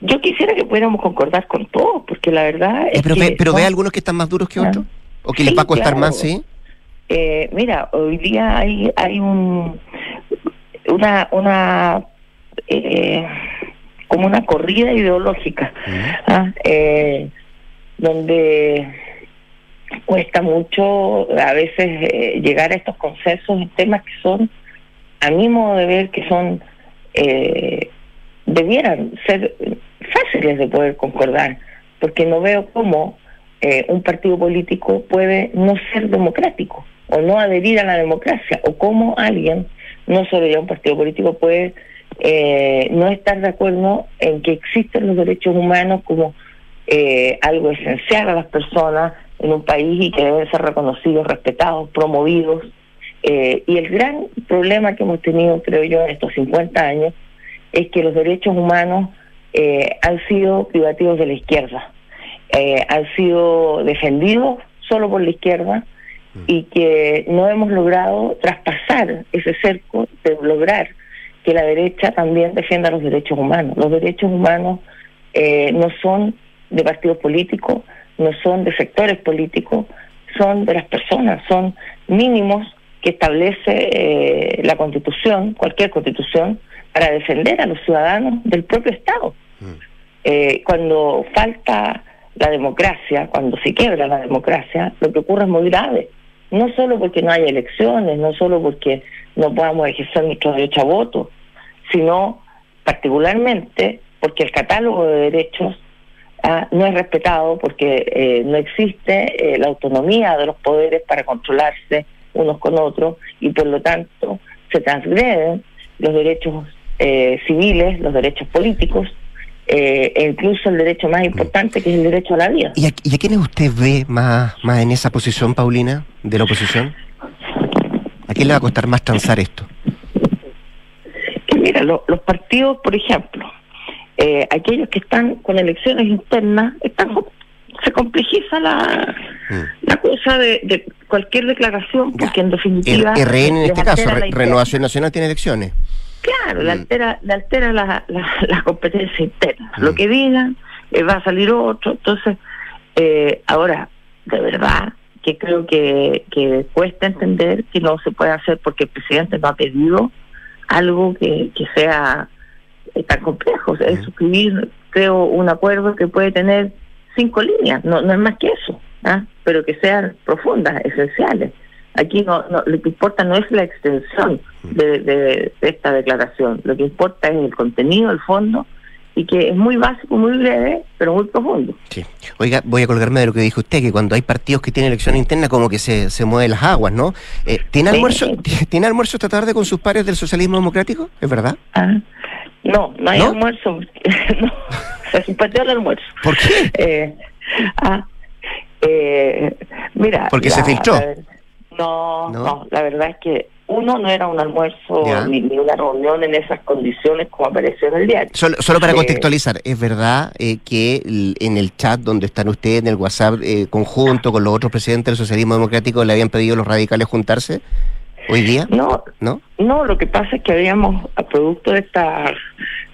yo quisiera que pudiéramos concordar con todos, porque la verdad Eh, es pero que ve, pero ve algunos que están más duros que Ah. otros, o que les va a costar claro. más, ¿sí? Eh, mira, hoy día hay hay un una una eh, como una corrida ideológica ¿ah? Eh, donde cuesta mucho a veces eh, llegar a estos consensos en temas que son a mi modo de ver que son eh, debieran ser fáciles de poder concordar porque no veo cómo eh, un partido político puede no ser democrático o no adherir a la democracia o cómo alguien no solo ya un partido político puede eh, no estar de acuerdo en que existen los derechos humanos como eh, algo esencial a las personas en un país y que deben ser reconocidos, respetados, promovidos. Eh, y el gran problema que hemos tenido, creo yo, en estos 50 años es que los derechos humanos eh, han sido privativos de la izquierda, eh, han sido defendidos solo por la izquierda y que no hemos logrado traspasar ese cerco de lograr que la derecha también defienda los derechos humanos. Los derechos humanos eh, no son de partidos políticos, no son de sectores políticos, son de las personas, son mínimos que establece eh, la constitución, cualquier constitución, para defender a los ciudadanos del propio Estado. Eh, cuando falta la democracia, cuando se quiebra la democracia, lo que ocurre es muy grave. No solo porque no haya elecciones, no solo porque no podamos ejercer nuestro derecho a voto, sino particularmente porque el catálogo de derechos ah, no es respetado, porque eh, no existe eh, la autonomía de los poderes para controlarse unos con otros y por lo tanto se transgreden los derechos eh, civiles, los derechos políticos eh, e incluso el derecho más importante que es el derecho a la vida. ¿Y a, y a quiénes usted ve más, más en esa posición, Paulina, de la oposición? ¿A quién le va a costar más transar esto? Que mira, lo- los partidos, por ejemplo, eh, aquellos que están con elecciones internas, están, se complejiza la, la cosa de, de cualquier declaración, porque en El definitiva... RN en este caso, Re-. Renovación Nacional tiene elecciones. Claro, le Mm. altera, le altera la, la, <laughs> la competencia interna. Lo que digan, eh, va a salir otro. Entonces, eh, ahora, de verdad, que creo que, que cuesta entender que no se puede hacer porque el presidente no ha pedido algo que, que sea eh, tan complejo. O sea, es suscribir, creo, un acuerdo que puede tener cinco líneas, no, no es más que eso, ¿ah? pero que sean profundas, esenciales. Aquí no, no, lo que importa no es la extensión de, de- de esta declaración, lo que importa es el contenido, el fondo, y que es muy básico, muy breve, pero muy profundo. Sí. Oiga, voy a colgarme de lo que dijo usted, que cuando hay partidos que tienen elección interna como que se, se mueven las aguas, ¿no? Eh, ¿tiene, Sí. almuerzo, <laughs> ¿Tiene almuerzo esta tarde con sus pares del socialismo democrático? ¿Es verdad? Ah, No, no hay ¿No? almuerzo. <laughs> no, <laughs> se suspendió el almuerzo. ¿Por qué? Eh, ah, eh, mira. Porque se filtró. No, ¿No? no, la verdad es que uno no era un almuerzo ni, ni una reunión en esas condiciones como apareció en el diario. Solo, solo para Eh, contextualizar, ¿es verdad eh, que en el chat donde están ustedes, en el WhatsApp eh, conjunto con los otros presidentes del socialismo democrático, le habían pedido a los radicales juntarse hoy día? No, ¿No? No, lo que pasa es que habíamos, a producto de esta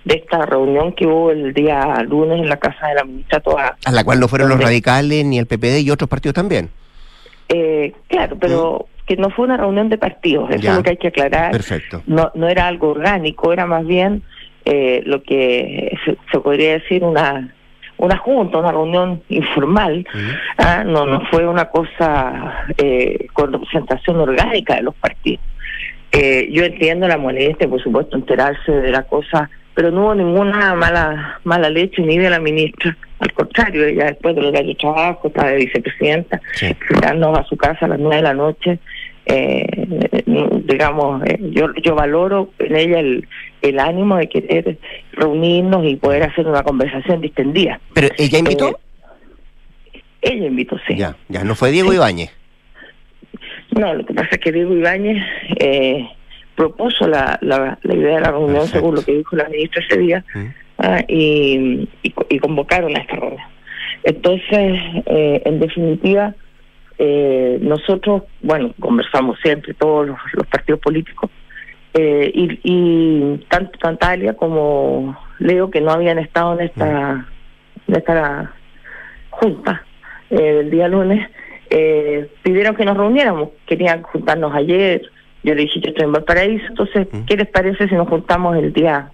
de esta reunión que hubo el día lunes en la casa de la ministra Toa, A la cual no fueron los radicales ni el PPD y otros partidos también. Eh, claro, pero que no fue una reunión de partidos, eso Mm. Ya. es lo que hay que aclarar. Perfecto. No, no era algo orgánico, era más bien eh, lo que se, se podría decir una una junta, una reunión informal. Ah, no, no fue una cosa eh, con representación orgánica de los partidos. Eh, yo entiendo la molestia, por supuesto, enterarse de la cosa, pero no hubo ninguna mala mala leche ni de la ministra. Al contrario, ella después del horario de trabajo, estaba de vicepresidenta, visitarnos a su casa a las nueve de la noche. Eh, digamos, eh, yo yo valoro en ella el, el ánimo de querer reunirnos y poder hacer una conversación distendida. ¿Pero ella invitó? Eh, ella invitó, sí. Ya, ya, no fue Diego Ibáñez. No, lo que pasa es que Diego Ibáñez eh, propuso la, la, la idea de la reunión según lo que dijo la ministra ese día ah, y, y, y convocaron a esta reunión. Entonces, eh, en definitiva, eh, nosotros, bueno, conversamos siempre, todos los, los partidos políticos, eh, y, y tanto Tantalia como Leo, que no habían estado en esta, en esta junta eh, del día lunes, eh, pidieron que nos reuniéramos, querían juntarnos ayer, yo le dije yo estoy en Valparaíso, entonces, ¿qué les parece si nos juntamos el día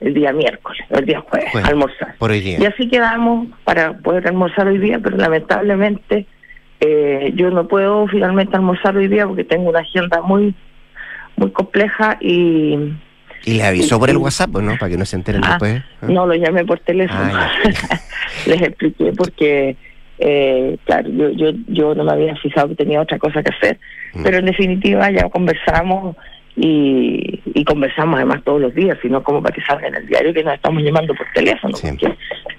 el día miércoles, el día jueves, Jueves, almorzar? por hoy día. Y así quedamos para poder almorzar hoy día, pero lamentablemente eh, yo no puedo finalmente almorzar hoy día porque tengo una agenda muy muy compleja y Y le avisó por el WhatsApp, ¿no? Para que no se enteren Ah, después. ¿eh? no lo llamé por teléfono. Ah, <laughs> Les expliqué porque, eh, claro, yo, yo, yo no me había fijado que tenía otra cosa que hacer, Mm. pero en definitiva ya conversamos y, y conversamos además todos los días, sino como para que salga en el diario que nos estamos llamando por teléfono, porque,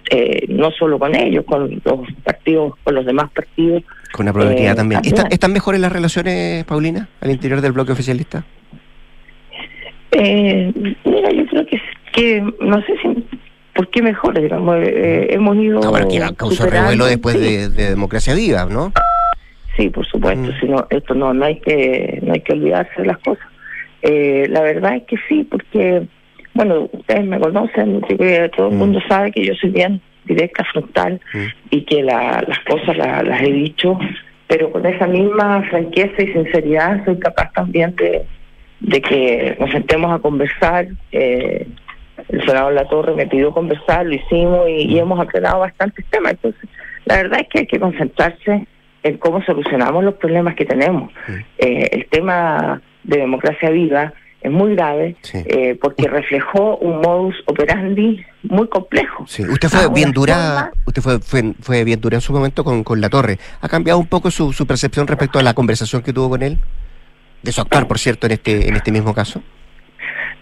eh, no solo con ellos, con los partidos, con los demás partidos. Con la probabilidad eh, también. también. ¿Está- ¿Están mejores las relaciones, Paulina, al interior del bloque oficialista? Eh, mira, yo creo que, que no sé si, ¿por qué mejor? Digamos, eh, hemos ido. No, pero que causó revuelo después sí. de, de Democracia Viva, ¿no? Sí, por supuesto, Mm. si no, esto no, no hay que no hay que olvidarse de las cosas. Eh, la verdad es que sí, porque, bueno, ustedes me conocen, todo el Mm. mundo sabe que yo soy bien directa, frontal, Mm. y que la- las cosas la- las he dicho, pero con esa misma franqueza y sinceridad soy capaz también de, de que nos sentemos a conversar. Eh, La Torre me pidió conversar, lo hicimos y, y hemos aclarado bastantes temas. Entonces, la verdad es que hay que concentrarse en cómo solucionamos los problemas que tenemos. Eh, el tema de democracia viva es muy grave Sí. eh, porque reflejó un modus operandi muy complejo. Sí. Usted fue Ah, bien dura, usted fue, fue, fue bien dura en su momento con, con La Torre. ¿Ha cambiado un poco su, su percepción respecto a la conversación que tuvo con él? De su actuar, por cierto, en este, en este mismo caso.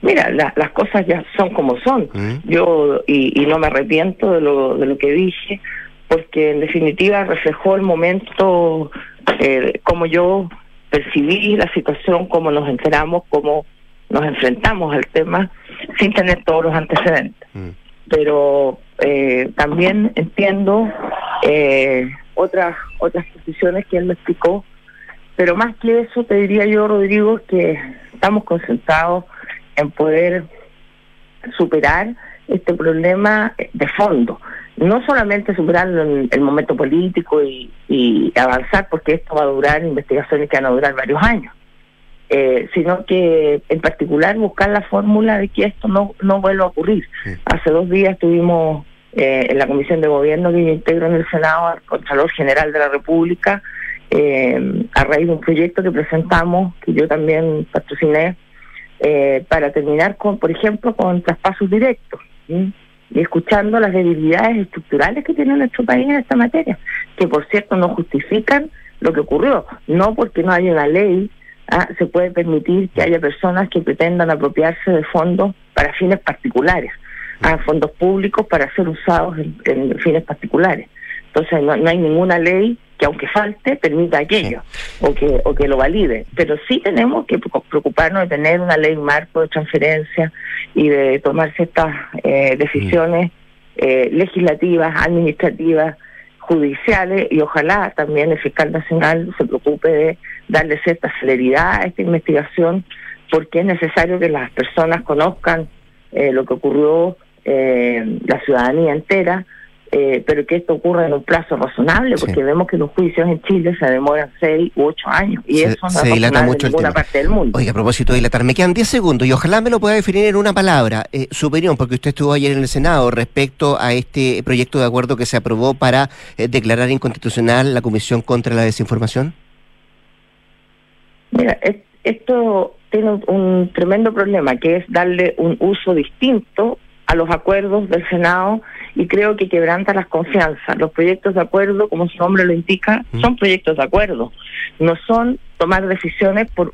Mira, la- las cosas ya son como son. Mm. Yo, y, y no me arrepiento de lo, de lo que dije, porque en definitiva reflejó el momento, eh, como yo percibí la situación, cómo nos enteramos, cómo nos enfrentamos al tema, sin tener todos los antecedentes. Mm. Pero eh, también entiendo eh, otras, otras posiciones que él me explicó, pero más que eso te diría yo, Rodrigo, que estamos concentrados en poder superar este problema de fondo. No solamente superarlo en el momento político y, y avanzar, porque esto va a durar investigaciones que van a durar varios años, eh, sino que en particular buscar la fórmula de que esto no, no vuelva a ocurrir. Sí. Hace dos días tuvimos eh, en la Comisión de Gobierno que yo integro en el Senado al Contralor General de la República, eh, a raíz de un proyecto que presentamos, que yo también patrociné, eh, para terminar con, por ejemplo, con traspasos directos y escuchando las debilidades estructurales que tiene nuestro país en esta materia, que por cierto no justifican lo que ocurrió, no porque no haya una ley, ah, se puede permitir que haya personas que pretendan apropiarse de fondos para fines particulares, a fondos públicos para ser usados en, en fines particulares. Entonces no, no hay ninguna ley que aunque falte permita aquello o que o que lo valide, pero sí tenemos que preocu- preocuparnos de tener una ley marco de transferencia y de tomar ciertas eh, decisiones eh, legislativas, administrativas, judiciales y ojalá también el fiscal nacional se preocupe de darle cierta celeridad a esta investigación porque es necesario que las personas conozcan eh, lo que ocurrió, eh, la ciudadanía entera, eh, pero que esto ocurra en un plazo razonable, Sí. porque vemos que los juicios en Chile se demoran seis u ocho años, y Se- eso no se es dilata mucho en el ninguna tema. parte del mundo. Oiga, a propósito de dilatar, me quedan 10 segundos y ojalá me lo pueda definir en una palabra. Eh, su opinión, porque usted estuvo ayer en el Senado respecto a este proyecto de acuerdo que se aprobó para eh, declarar inconstitucional la Comisión contra la Desinformación. Mira, es- esto tiene un tremendo problema, que es darle un uso distinto a los acuerdos del Senado y creo que quebranta las confianzas. Los proyectos de acuerdo, como su nombre lo indica, Mm. son proyectos de acuerdo, no son tomar decisiones por,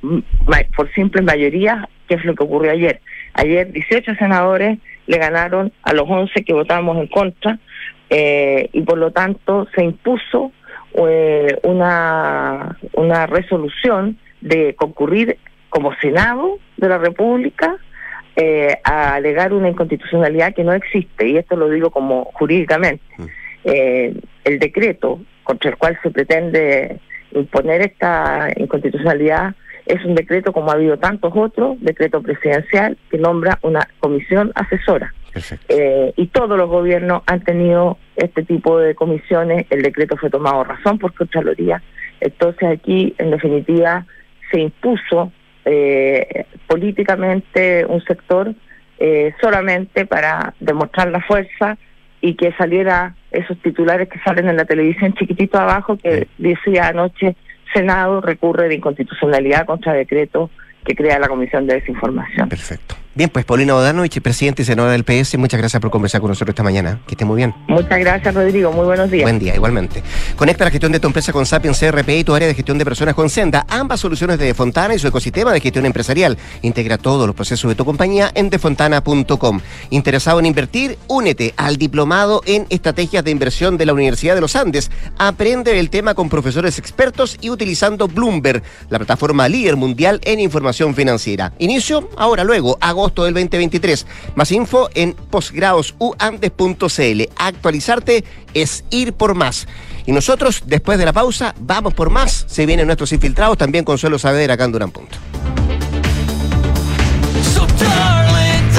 por simples mayorías, que es lo que ocurrió ayer. Ayer 18 senadores le ganaron a los 11 que votamos en contra eh, y por lo tanto se impuso eh, una, una resolución de concurrir como Senado de la República eh, a alegar una inconstitucionalidad que no existe, y esto lo digo como jurídicamente. Mm. Eh, el decreto contra el cual se pretende imponer esta inconstitucionalidad es un decreto como ha habido tantos otros, decreto presidencial que nombra una comisión asesora. Eh, y todos los gobiernos han tenido este tipo de comisiones. El decreto fue tomado razón por Contraloría. Entonces aquí, en definitiva, se impuso eh, políticamente un sector eh, solamente para demostrar la fuerza y que saliera esos titulares que salen en la televisión chiquitito abajo que decía anoche Senado recurre de inconstitucionalidad contra decreto que crea la Comisión de Desinformación. Perfecto. Bien, pues Paulina Bodanovich, presidente y senadora del PS, muchas gracias por conversar con nosotros esta mañana. Que esté muy bien. Muchas gracias, Rodrigo. Muy buenos días. Buen día, igualmente. Conecta la gestión de tu empresa con Sapiens CRP y tu área de gestión de personas con Senda. Ambas soluciones de Defontana y su ecosistema de gestión empresarial. Integra todos los procesos de tu compañía en defontana.com. ¿Interesado en invertir? Únete al diplomado en estrategias de inversión de la Universidad de los Andes. Aprende el tema con profesores expertos y utilizando Bloomberg, la plataforma líder mundial en información financiera. Inicio ahora, luego, agosto del 2023. Más info en posgradosuandes.cl. Actualizarte es ir por más. Y nosotros, después de la pausa, vamos por más. Se vienen nuestros infiltrados, también Consuelo Saavedra acá en Durán Punto.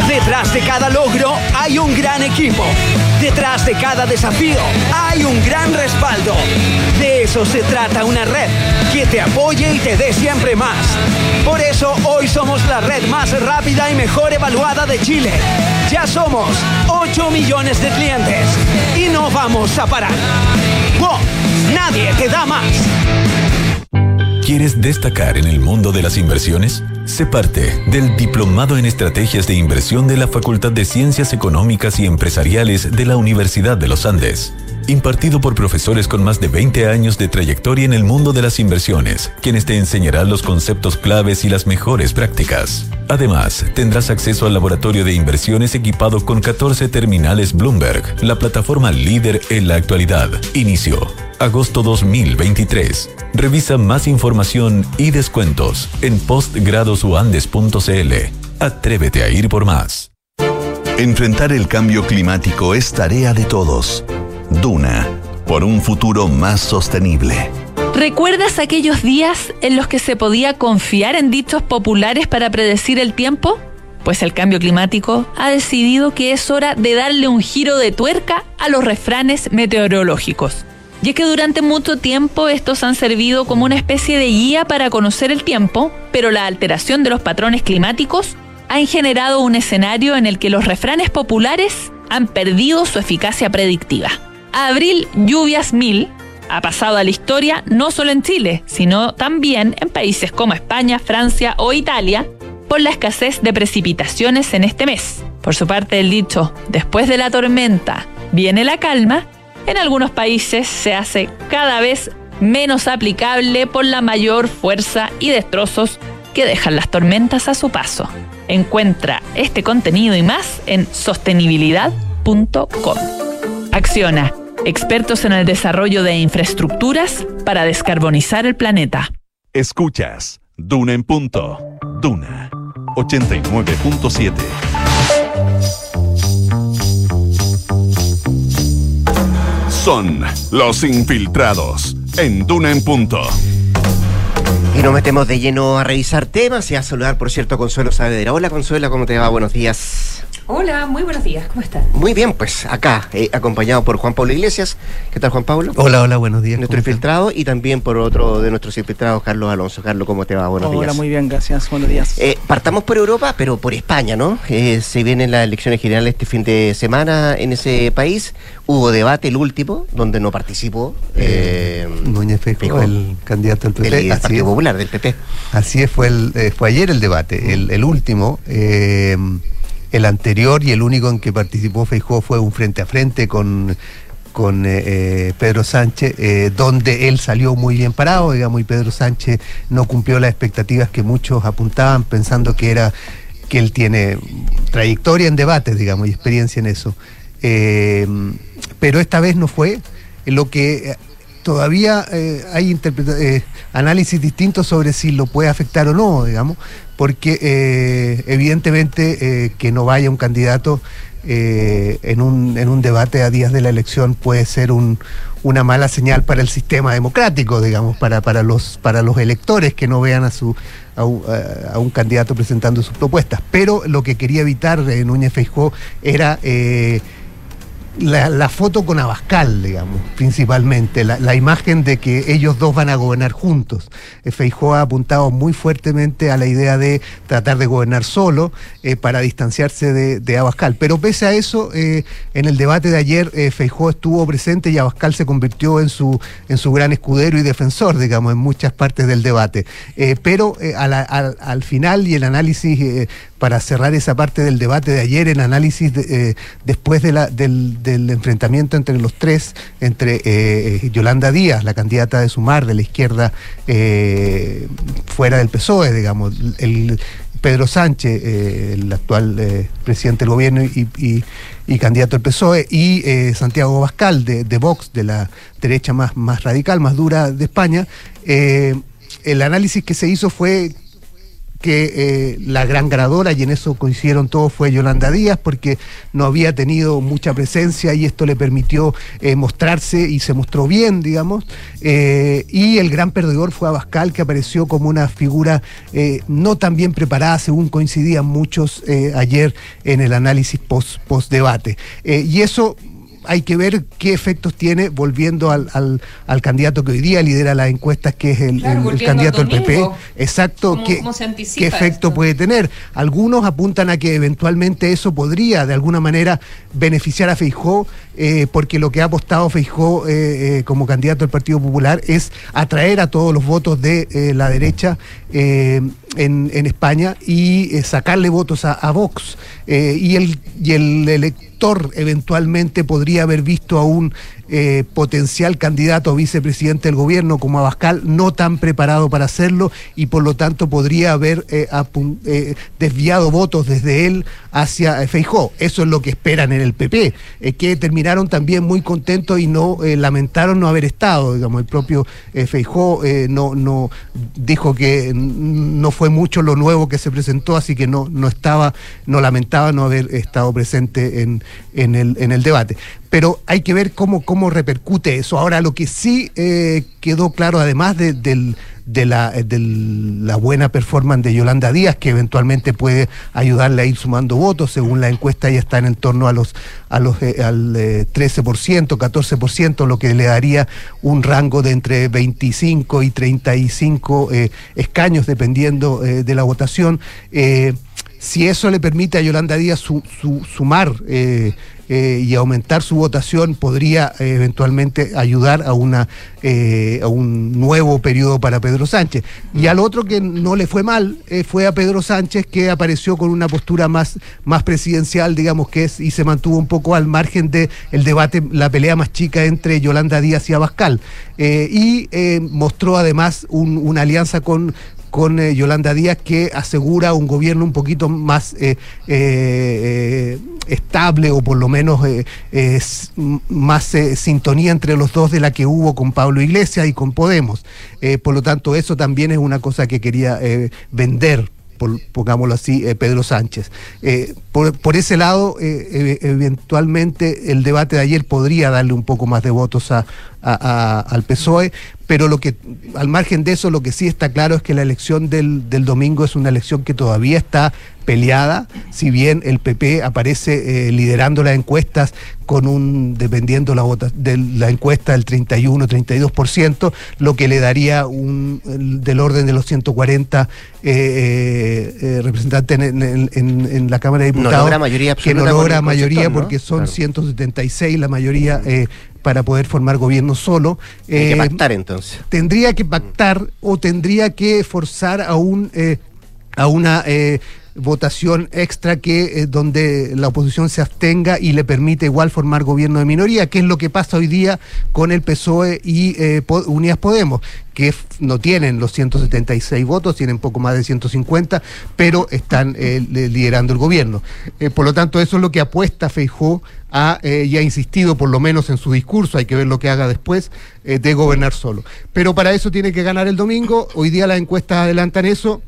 Detrás de cada logro hay un gran equipo. Detrás de cada desafío hay un gran respaldo. De eso se trata una red que te apoye y te dé siempre más. Por eso hoy somos la red más rápida y mejor evaluada de Chile. Ya somos 8 millones de clientes y no vamos a parar. ¡Wow! Nadie te da más. ¿Quieres destacar en el mundo de las inversiones? Sé parte del Diplomado en Estrategias de Inversión de la Facultad de Ciencias Económicas y Empresariales de la Universidad de los Andes. Impartido por profesores con más de 20 años de trayectoria en el mundo de las inversiones, quienes te enseñarán los conceptos claves y las mejores prácticas. Además, tendrás acceso al laboratorio de inversiones equipado con 14 terminales Bloomberg, la plataforma líder en la actualidad. Inicio. Agosto 2023. Revisa más información y descuentos en postgradosuandes.cl. Atrévete a ir por más. Enfrentar el cambio climático es tarea de todos. Duna, por un futuro más sostenible. ¿Recuerdas aquellos días en los que se podía confiar en dichos populares para predecir el tiempo? Pues el cambio climático ha decidido que es hora de darle un giro de tuerca a los refranes meteorológicos. Y es que durante mucho tiempo estos han servido como una especie de guía para conocer el tiempo, pero la alteración de los patrones climáticos han generado un escenario en el que los refranes populares han perdido su eficacia predictiva. Abril lluvias mil ha pasado a la historia no solo en Chile, sino también en países como España, Francia o Italia, por la escasez de precipitaciones en este mes. Por su parte, el dicho, después de la tormenta viene la calma, en algunos países se hace cada vez menos aplicable por la mayor fuerza y destrozos que dejan las tormentas a su paso. Encuentra este contenido y más en sostenibilidad.com. Acciona, expertos en el desarrollo de infraestructuras para descarbonizar el planeta. Escuchas Duna en punto. Duna 89.7. Son los infiltrados en Duna en punto. Y nos metemos de lleno a revisar temas y a saludar, por cierto, Consuelo Saavedra. Hola Consuelo, ¿cómo te va? Buenos días. Hola, muy buenos días, ¿cómo estás? Muy bien, pues acá, eh, acompañado por Juan Pablo Iglesias. ¿Qué tal, Juan Pablo? Hola, hola, buenos días. Nuestro infiltrado y también por otro de nuestros infiltrados, Carlos Alonso. Carlos, ¿cómo te va? Buenos días. Hola, muy bien, gracias. Buenos días. Eh, partamos por Europa, pero por España, ¿no? Eh, se vienen las elecciones generales este fin de semana en ese país. Hubo debate, el último, donde no participó. Eh, Núñez Feijóo, el candidato del PP. El, Partido Popular del PP. Así es, fue, el, fue ayer el debate, el, el último. El anterior y el único en que participó Feijó fue un frente a frente con, con eh, eh, Pedro Sánchez, eh, donde él salió muy bien parado, digamos, y Pedro Sánchez no cumplió las expectativas que muchos apuntaban, pensando que era que él tiene trayectoria en debates, digamos, y experiencia en eso. pero esta vez no fue. Lo que todavía hay análisis distintos sobre si lo puede afectar o no, digamos, porque eh, evidentemente eh, que no vaya un candidato eh, en, un, en un debate a días de la elección puede ser un, una mala señal para el sistema democrático, digamos, para, para, los, para los electores que no vean a, su, a, un, candidato presentando sus propuestas. Pero lo que quería evitar Núñez Feijó era la, foto con Abascal, digamos, principalmente, la, la imagen de que ellos dos van a gobernar juntos. Eh, Feijóo ha apuntado muy fuertemente a la idea de tratar de gobernar solo eh, para distanciarse de, Abascal. Pero pese a eso, eh, en el debate de ayer, eh, Feijóo estuvo presente y Abascal se convirtió en su, en su gran escudero y defensor, digamos, en muchas partes del debate. Pero a al, al final y el análisis, para cerrar esa parte del debate de ayer, el análisis de, después de la- del, del enfrentamiento entre los tres, entre eh, eh, Yolanda Díaz, la candidata de Sumar, de la izquierda eh, fuera del PSOE, digamos, el, Pedro Sánchez, el actual presidente del gobierno y, candidato del PSOE, y Santiago Bascal, de, de Vox, de la derecha más, más radical, más dura de España, el análisis que se hizo fue que eh, la gran ganadora, y en eso coincidieron todos, fue Yolanda Díaz, porque no había tenido mucha presencia y esto le permitió eh, mostrarse y se mostró bien, digamos. Eh, y el gran perdedor fue Abascal, que apareció como una figura no tan bien preparada, según coincidían muchos ayer en el análisis post, post-debate. Y eso hay que ver qué efectos tiene, volviendo al, al- al candidato que hoy día lidera las encuestas, que es el, Claro, el- el volviendo candidato del PP. Exacto, ¿Cómo- qué, cómo se anticipa qué efecto esto? puede tener. Algunos apuntan a que eventualmente eso podría, de alguna manera, beneficiar a Feijó, eh, porque lo que ha apostado Feijó eh, eh, como candidato del Partido Popular es atraer a todos los votos de la derecha eh, en, en España y eh, sacarle votos a, Vox. Eh, y, el, y el elector eventualmente podría haber visto a un eh, potencial candidato a vicepresidente del gobierno como Abascal no tan preparado para hacerlo y por lo tanto podría haber eh, eh, desviado votos desde él hacia Feijó. Eso es lo que esperan en el PP, que terminaron también muy contentos y no lamentaron no haber estado. Digamos, el propio Feijó no, no dijo que no fue mucho lo nuevo que se presentó, así que no, no estaba, no lamentaba no haber estado presente en, en el, en el debate. Pero hay que ver cómo, cómo repercute eso. Ahora, lo que sí eh, quedó claro, además de, del- de la, eh, de la buena performance de Yolanda Díaz, que eventualmente puede ayudarle a ir sumando votos, según la encuesta ya está en torno a los, a los eh, al eh, 13%, 14%, lo que le daría un rango de entre 25 y 35 eh, escaños, dependiendo eh, de la votación. Si eso le permite a Yolanda Díaz su- su- sumar eh, eh, y aumentar su votación, podría eh, eventualmente ayudar a, una, a un nuevo periodo para Pedro Sánchez. Y al otro que no le fue mal fue a Pedro Sánchez, que apareció con una postura más, más presidencial, digamos que es, y se mantuvo un poco al margen del el debate, la pelea más chica entre Yolanda Díaz y Abascal. Y mostró además un- una alianza con con eh, Yolanda Díaz que asegura un gobierno un poquito más eh, eh, estable o por lo menos más sintonía entre los dos de la que hubo con Pablo Iglesias y con Podemos. Por lo tanto, eso también es una cosa que quería vender. por- pongámoslo así, Pedro Sánchez. Por, ese lado, e- eventualmente el debate de ayer podría darle un poco más de votos a- al PSOE, pero lo que, al margen de eso, lo que sí está claro es que la elección del, del domingo es una elección que todavía está peleada, si bien el PP aparece eh, liderando las encuestas con un, dependiendo la, vota, de la encuesta, del 31-32%, lo que le daría un, el- del orden de los 140 eh, eh, representantes en, en- en- en la Cámara de No Diputados. logra mayoría que no logra el mayoría ¿no? porque son Claro. 176 la mayoría para poder formar gobierno solo. Hay que pactar entonces. tendría que pactar o tendría que forzar a un a una eh, votación extra que eh, donde la oposición se abstenga y le permite igual formar gobierno de minoría, que es lo que pasa hoy día con el PSOE y eh, Unidas Podemos, que no tienen los 176 votos, tienen poco más de 150, pero están eh, liderando el gobierno. Eh, por lo tanto, eso es lo que apuesta Feijó a, eh, y ha insistido por lo menos en su discurso, hay que ver lo que haga después, de gobernar solo. Pero para eso tiene que ganar el domingo, hoy día las encuestas adelantan eso,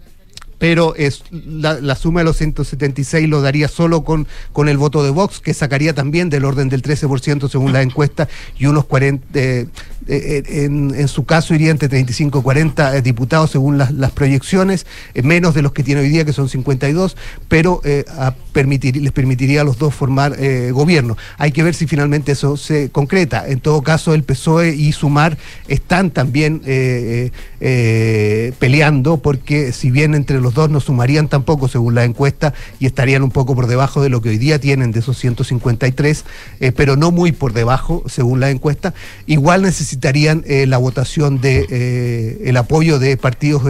pero es la, suma de los 176 lo daría solo con, con el voto de Vox, que sacaría también del orden del 13% según la encuesta, y unos 40, eh, eh, en, en su caso iría entre 35 y 40 eh, diputados según las, las proyecciones, menos de los que tiene hoy día, que son 52, pero a permitir, les permitiría a los dos formar gobierno. Hay que ver si finalmente eso se concreta. En todo caso, el PSOE y Sumar están también peleando, porque si bien entre los dos no sumarían tampoco, según la encuesta, y estarían un poco por debajo de lo que hoy día tienen de esos 153, eh, pero no muy por debajo, según la encuesta, igual necesitarían eh, la votación de eh, el apoyo de partidos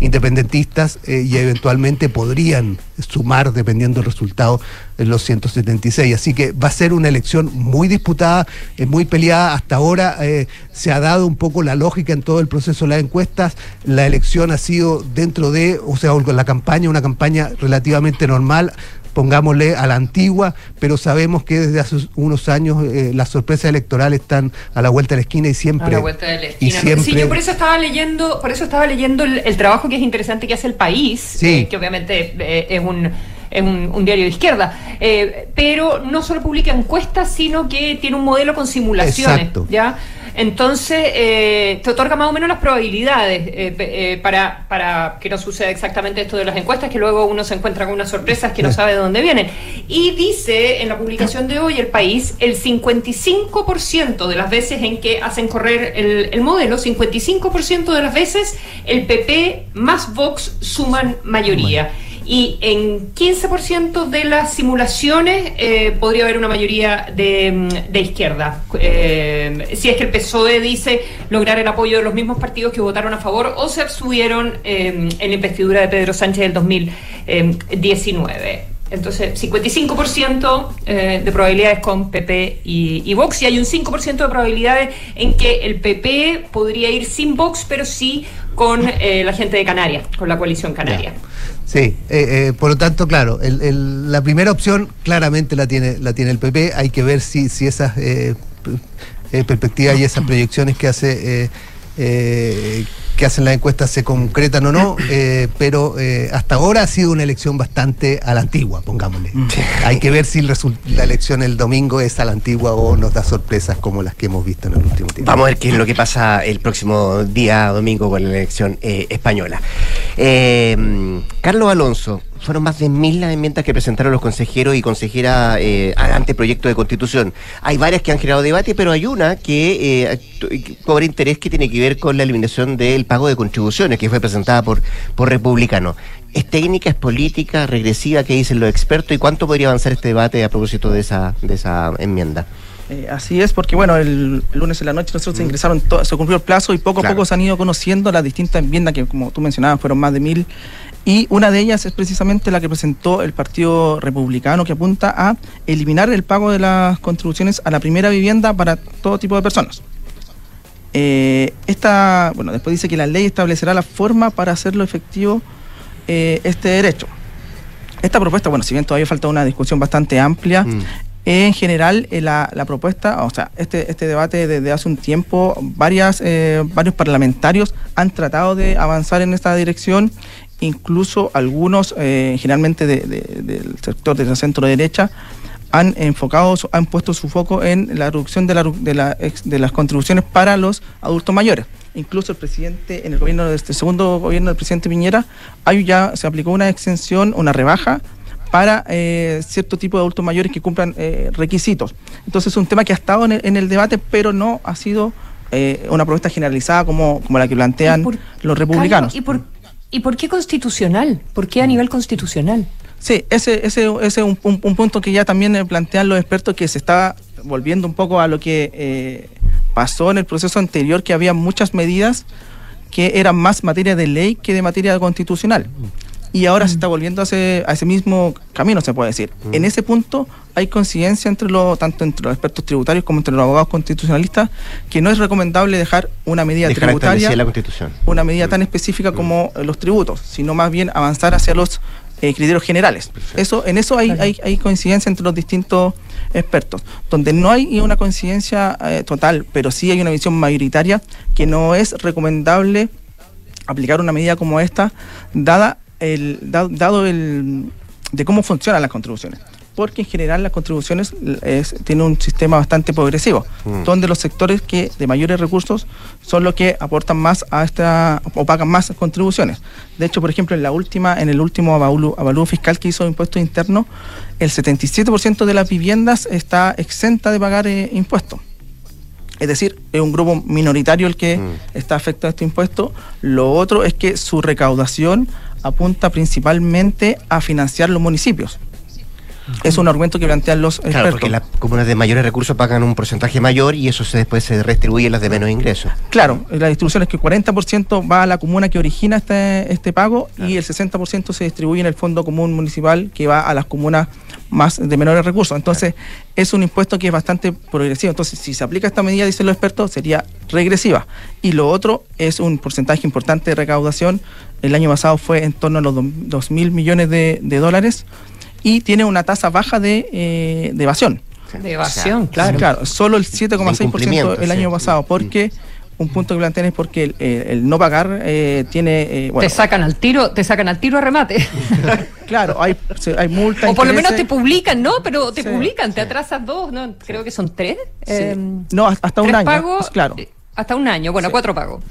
independentistas y eventualmente podrían sumar, dependiendo del resultado, los 176. Así que va a ser una elección muy disputada, eh, muy peleada. Hasta ahora eh, se ha dado un poco la lógica en todo el proceso de las encuestas. La elección ha sido dentro de, o sea, la campaña, una campaña relativamente normal pongámosle a la antigua, pero sabemos que desde hace unos años eh, las sorpresas electorales están a la vuelta de la esquina y siempre A la vuelta de la y esquina. siempre Sí, yo por eso estaba leyendo, por eso estaba leyendo el, el trabajo que es interesante que hace el país, Sí. eh, que obviamente es un es un, un diario de izquierda, eh, pero no solo publica encuestas, sino que tiene un modelo con simulaciones, Exacto. ¿ya? Entonces, eh, te otorga más o menos las probabilidades eh, eh, para, para que no suceda exactamente esto de las encuestas, que luego uno se encuentra con unas sorpresas que no sabe de dónde vienen. Y dice en la publicación de hoy el país, el 55% de las veces en que hacen correr el, el modelo, 55% de las veces el PP más Vox suman mayoría. Y en 15% de las simulaciones eh, podría haber una mayoría de, mm, de izquierda. Eh, si es que el PSOE dice lograr el apoyo de los mismos partidos que votaron a favor o se abstuvieron eh, en la investidura de Pedro Sánchez del 2019. Entonces, 55% eh, de probabilidades con PP y, y Vox, y hay un 5% de probabilidades en que el PP podría ir sin Vox, pero sí con eh, la gente de Canarias, con la coalición canaria. Sí, eh, eh, por lo tanto, claro, el- el- la primera opción claramente la tiene, la tiene el PP. Hay que ver si, si esas eh, eh, perspectivas y esas proyecciones que hace eh, eh, que hacen las encuestas se concretan o no, eh, pero eh, hasta ahora ha sido una elección bastante a la antigua, pongámosle. Hay que ver si la elección el domingo es a la antigua o nos da sorpresas como las que hemos visto en el último tiempo. Vamos a ver qué es lo que pasa el próximo día domingo con la elección eh, española. Eh, Carlos Alonso, fueron más de mil las enmiendas que presentaron los consejeros y consejeras eh, al anteproyecto de constitución. Hay varias que han generado debate, pero hay una que eh, que cobra interés que tiene que ver con la eliminación del pago de contribuciones, que fue presentada por, por republicanos. ¿Es técnica, es política, regresiva? ¿Qué dicen los expertos? ¿Y cuánto podría avanzar este debate a propósito de esa, de esa enmienda? Eh, así es, porque bueno, el, el lunes en la noche nosotros ingresaron, to- se cumplió el plazo y poco a Claro. poco se han ido conociendo las distintas enmiendas que, como tú mencionabas, fueron más de mil. Y una de ellas es precisamente la que presentó el Partido Republicano, que apunta a eliminar el pago de las contribuciones a la primera vivienda para todo tipo de personas. Eh, esta, bueno, después dice que la ley establecerá la forma para hacerlo efectivo eh, este derecho. Esta propuesta, bueno, si bien todavía falta una discusión bastante amplia, en general eh, la, la propuesta, o sea, este, este debate desde hace un tiempo, varias, eh, varios parlamentarios han tratado de avanzar en esta dirección, incluso algunos, eh, generalmente de- de- del sector de la centro derecha, han enfocado, han puesto su foco en la reducción de, la, de, la ex- de las contribuciones para los adultos mayores. Incluso el presidente, en el gobierno de este segundo gobierno del presidente Piñera, ahí ya se aplicó una exención, una rebaja para eh, cierto tipo de adultos mayores que cumplan eh, requisitos. Entonces es un tema que ha estado en el, en el debate, pero no ha sido eh, una propuesta generalizada como, como la que plantean los republicanos. Carlos, ¿y por, ¿Y por qué constitucional? ¿Por qué a nivel constitucional? Sí, ese ese ese es un, un- un punto que ya también eh, plantean los expertos que se está volviendo un poco a lo que eh, pasó en el proceso anterior, que había muchas medidas que eran más materia de ley que de materia constitucional. Y ahora se está volviendo a ese, a ese mismo camino, se puede decir. En ese punto hay coincidencia entre los, tanto entre los expertos tributarios como entre los abogados constitucionalistas que no es recomendable dejar una medida Dejar tributaria establecida la Constitución. una medida tan específica como eh, los tributos, sino más bien avanzar hacia los eh, criterios generales. Eso, en eso hay, hay, hay coincidencia entre los distintos expertos. Donde no hay una coincidencia eh, total, pero sí hay una visión mayoritaria que no es recomendable aplicar una medida como esta, dada el, da- dado el de cómo funcionan las contribuciones. Porque en general las contribuciones es, tienen un sistema bastante progresivo, Mm. donde los sectores que de mayores recursos son los que aportan más a esta o pagan más contribuciones. De hecho, por ejemplo, en la última, en el último avalúo, avalúo fiscal que hizo Impuesto Interno, el 77% de las viviendas está exenta de pagar eh, impuestos. Es decir, es un grupo minoritario el que está afectado a este impuesto. Lo otro es que su recaudación apunta principalmente a financiar los municipios. Es un argumento que plantean los Claro, expertos. porque las comunas de mayores recursos pagan un porcentaje mayor y eso se después se redistribuye en las de menos ingresos. Claro, la distribución es que 40% va a la comuna que origina este, este pago y el 60% se distribuye en el fondo común municipal que va a las comunas más de menores recursos. Entonces, es un impuesto que es bastante progresivo. Entonces, si se aplica esta medida, dicen los expertos, sería regresiva. Y lo otro es un porcentaje importante de recaudación. El año pasado fue en torno a los 2 mil millones de, de dólares y tiene una tasa baja de, eh, de evasión. De evasión, claro. Claro, solo el De incumplimiento, 7,6% el año sí. pasado, porque un punto que plantean es porque el, el- el no pagar eh, tiene... eh, bueno, te sacan al tiro, te sacan al tiro a remate. <laughs> claro, hay, hay multas. o por lo menos te publican, ¿no? Pero te Sí, publican, te atrasas dos, no, creo que son tres. Sí. Em, No, hasta un año. pagos, claro. eh, Hasta un año, bueno, cuatro pagos.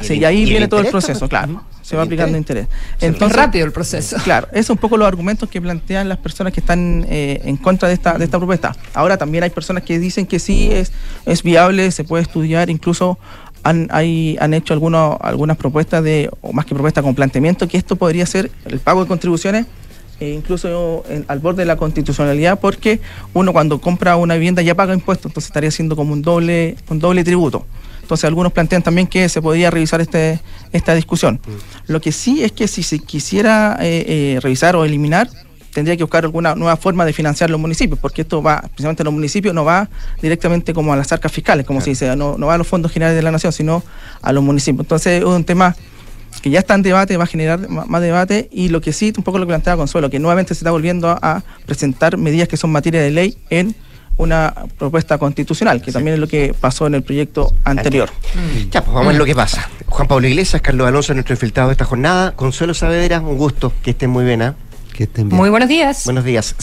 Sí, y ahí ¿Y el viene todo el proceso, claro. Se va ¿El aplicando interés? interés. Es rápido el proceso. Claro, esos son un poco los argumentos que plantean las personas que están eh, en contra de esta, de esta propuesta. Ahora también hay personas que dicen que sí es, es viable, se puede estudiar, incluso han, hay, han hecho algunos, algunas propuestas de, o más que propuestas con planteamiento, que esto podría ser el pago de contribuciones e incluso en- al borde de la constitucionalidad porque uno cuando compra una vivienda ya paga impuestos, entonces estaría siendo como un doble, un doble tributo. Entonces algunos plantean también que se podría revisar este, esta discusión. Lo que sí es que si se quisiera eh, eh, revisar o eliminar, tendría que buscar alguna nueva forma de financiar los municipios, porque esto va, precisamente los municipios, no va directamente como a las arcas fiscales, como se dice, no, no va a los fondos generales de la nación, sino a los municipios. Entonces es un tema que ya está en debate, va a generar más debate y lo que sí, un poco lo que planteaba Consuelo, que nuevamente se está volviendo a, a presentar medidas que son materia de ley en una propuesta constitucional, que también es lo que pasó en el proyecto anterior. Ya, pues vamos a ver lo que pasa. Juan Pablo Iglesias, Carlos Alonso, nuestro infiltrado de esta jornada. Consuelo Saavedra, un gusto. Que estén muy bien, ¿ah? Que estén bien. Muy buenos días. Buenos días.